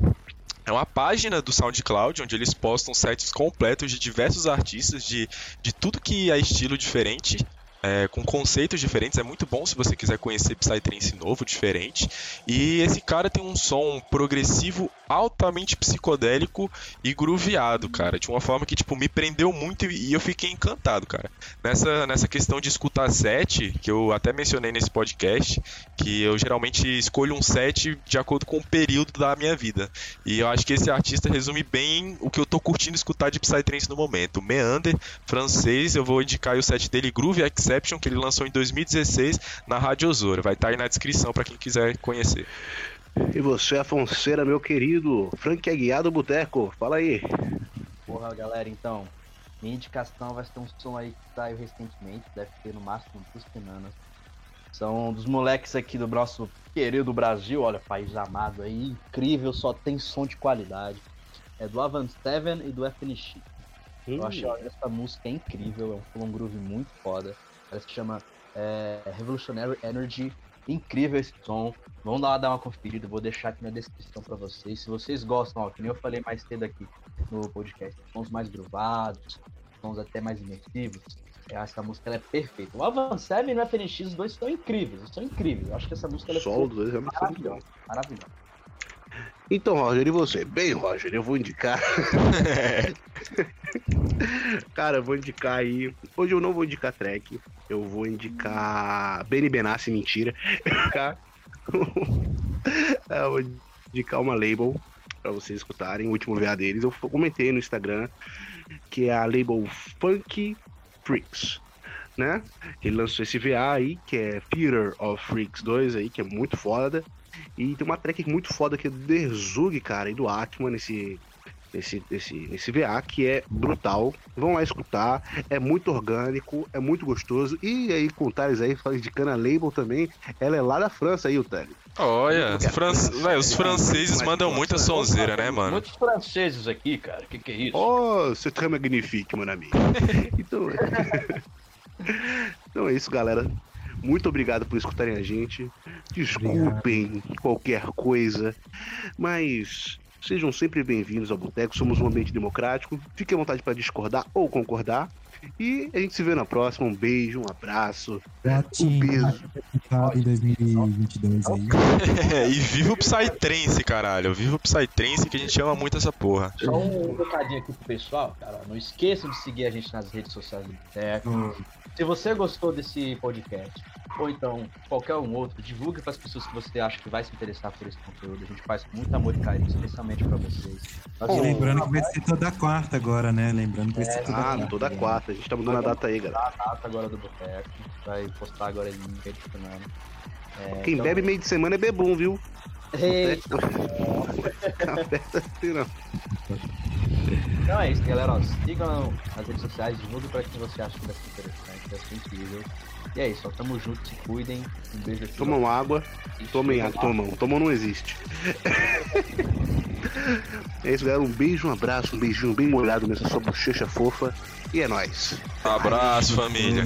É uma página do SoundCloud onde eles postam sets completos de diversos artistas de, de tudo que é estilo diferente, é, com conceitos diferentes. É muito bom se você quiser conhecer Psytrance novo, diferente. E esse cara tem um som progressivo altamente psicodélico e grooveado, cara, de uma forma que tipo me prendeu muito e, eu fiquei encantado, cara. Nessa nessa questão de escutar set, que eu até mencionei nesse podcast, que eu geralmente escolho um set de acordo com o período da minha vida. E eu acho que esse artista resume bem o que eu tô curtindo escutar de Psytrance no momento. Meander, francês, eu vou indicar o set dele Groove Exception, que ele lançou em 2016 na Rádio Ozora. Vai estar aí na descrição para quem quiser conhecer. E você, Afonseira, meu querido Frank Aguiar do Boteco? Fala aí. Porra, galera, então. Minha indicação vai ser um som aí que saiu recentemente, deve ter no máximo duas semanas. São dos moleques aqui do nosso querido Brasil, olha, país amado aí, incrível, só tem som de qualidade. É do Avant Seven e do FNX. Eu achei olha, essa música é incrível, é um full on groove muito foda. Ela se chama é, Revolutionary Energy. Incrível esse som. Vamos lá dar uma conferida, vou deixar aqui na descrição pra vocês. Se vocês gostam, ó, que nem eu falei mais cedo aqui no podcast, sons mais groovados, sons até mais imersivos. Essa música é perfeita. O Seven e o FNX, os dois são incríveis, são incríveis. Eu acho que essa música é Sol dos dois realmente bom. maravilhosa, maravilhosa. Então, Roger, e você? Bem, Roger, eu vou indicar. [LAUGHS] [LAUGHS] Cara, eu vou indicar aí. Hoje eu não vou indicar track. Eu vou indicar Benny Benassi, mentira. [LAUGHS] eu vou indicar uma label pra vocês escutarem. O último VA deles. Eu comentei no Instagram que é a label Funk Freaks. Né? Ele lançou esse VA aí, que é Theater of Freaks 2 aí, que é muito foda. E tem uma track muito foda que é do Derzug, cara, e do Atman nesse, nesse, nesse, nesse VA, que é brutal. Vão lá escutar, é muito orgânico, é muito gostoso. E aí, com o Thales aí, fala de cana label também, ela é lá da França aí, o Thales. Olha, os, fran- véi, os franceses mandam muita sonzeira, né, mano? Muitos franceses aqui, cara. Que que é isso? Oh, c'est très magnifique, meu amigo. [LAUGHS] Então, então é isso, galera. Muito obrigado por escutarem a gente. Desculpem qualquer coisa, mas sejam sempre bem-vindos ao Boteco. Somos um ambiente democrático. Fique à vontade para discordar ou concordar. E a gente se vê na próxima. Um beijo, um abraço. Gatinho, beijo. em 2022 aí. É, [LAUGHS] e viva o Psytrance, caralho. Viva o Psytrance que a gente ama muito essa porra. Só um recadinho aqui pro pessoal, cara. Não esqueçam de seguir a gente nas redes sociais do Boteco. Se você gostou desse podcast, ou então qualquer um outro, divulgue para as pessoas que você acha que vai se interessar por esse conteúdo. A gente faz com muito amor e carinho, especialmente para vocês. Nós E lembrando que vai ser toda quarta agora, né? Lembrando que vai ser toda Ah, quarta. toda quarta. A gente tá mudando a data aí, galera. data agora do Boteco. Vai postar agora em rede semana. É, Quem então- bebe meio de semana é bebum, viu? Eita, Aperta assim, não. Então é isso, galera. Ó, sigam nas redes sociais, divulguem pra quem você acha que vai ser interessante, vai ser incrível. E é isso, ó, tamo junto, se cuidem. Um beijo aqui. Tomam água. Tomem água. Tomam. Tomam não existe. [LAUGHS] É isso, galera. Um beijo, um abraço, um beijinho bem molhado nessa sua bochecha fofa. E é nóis. Abraço, família.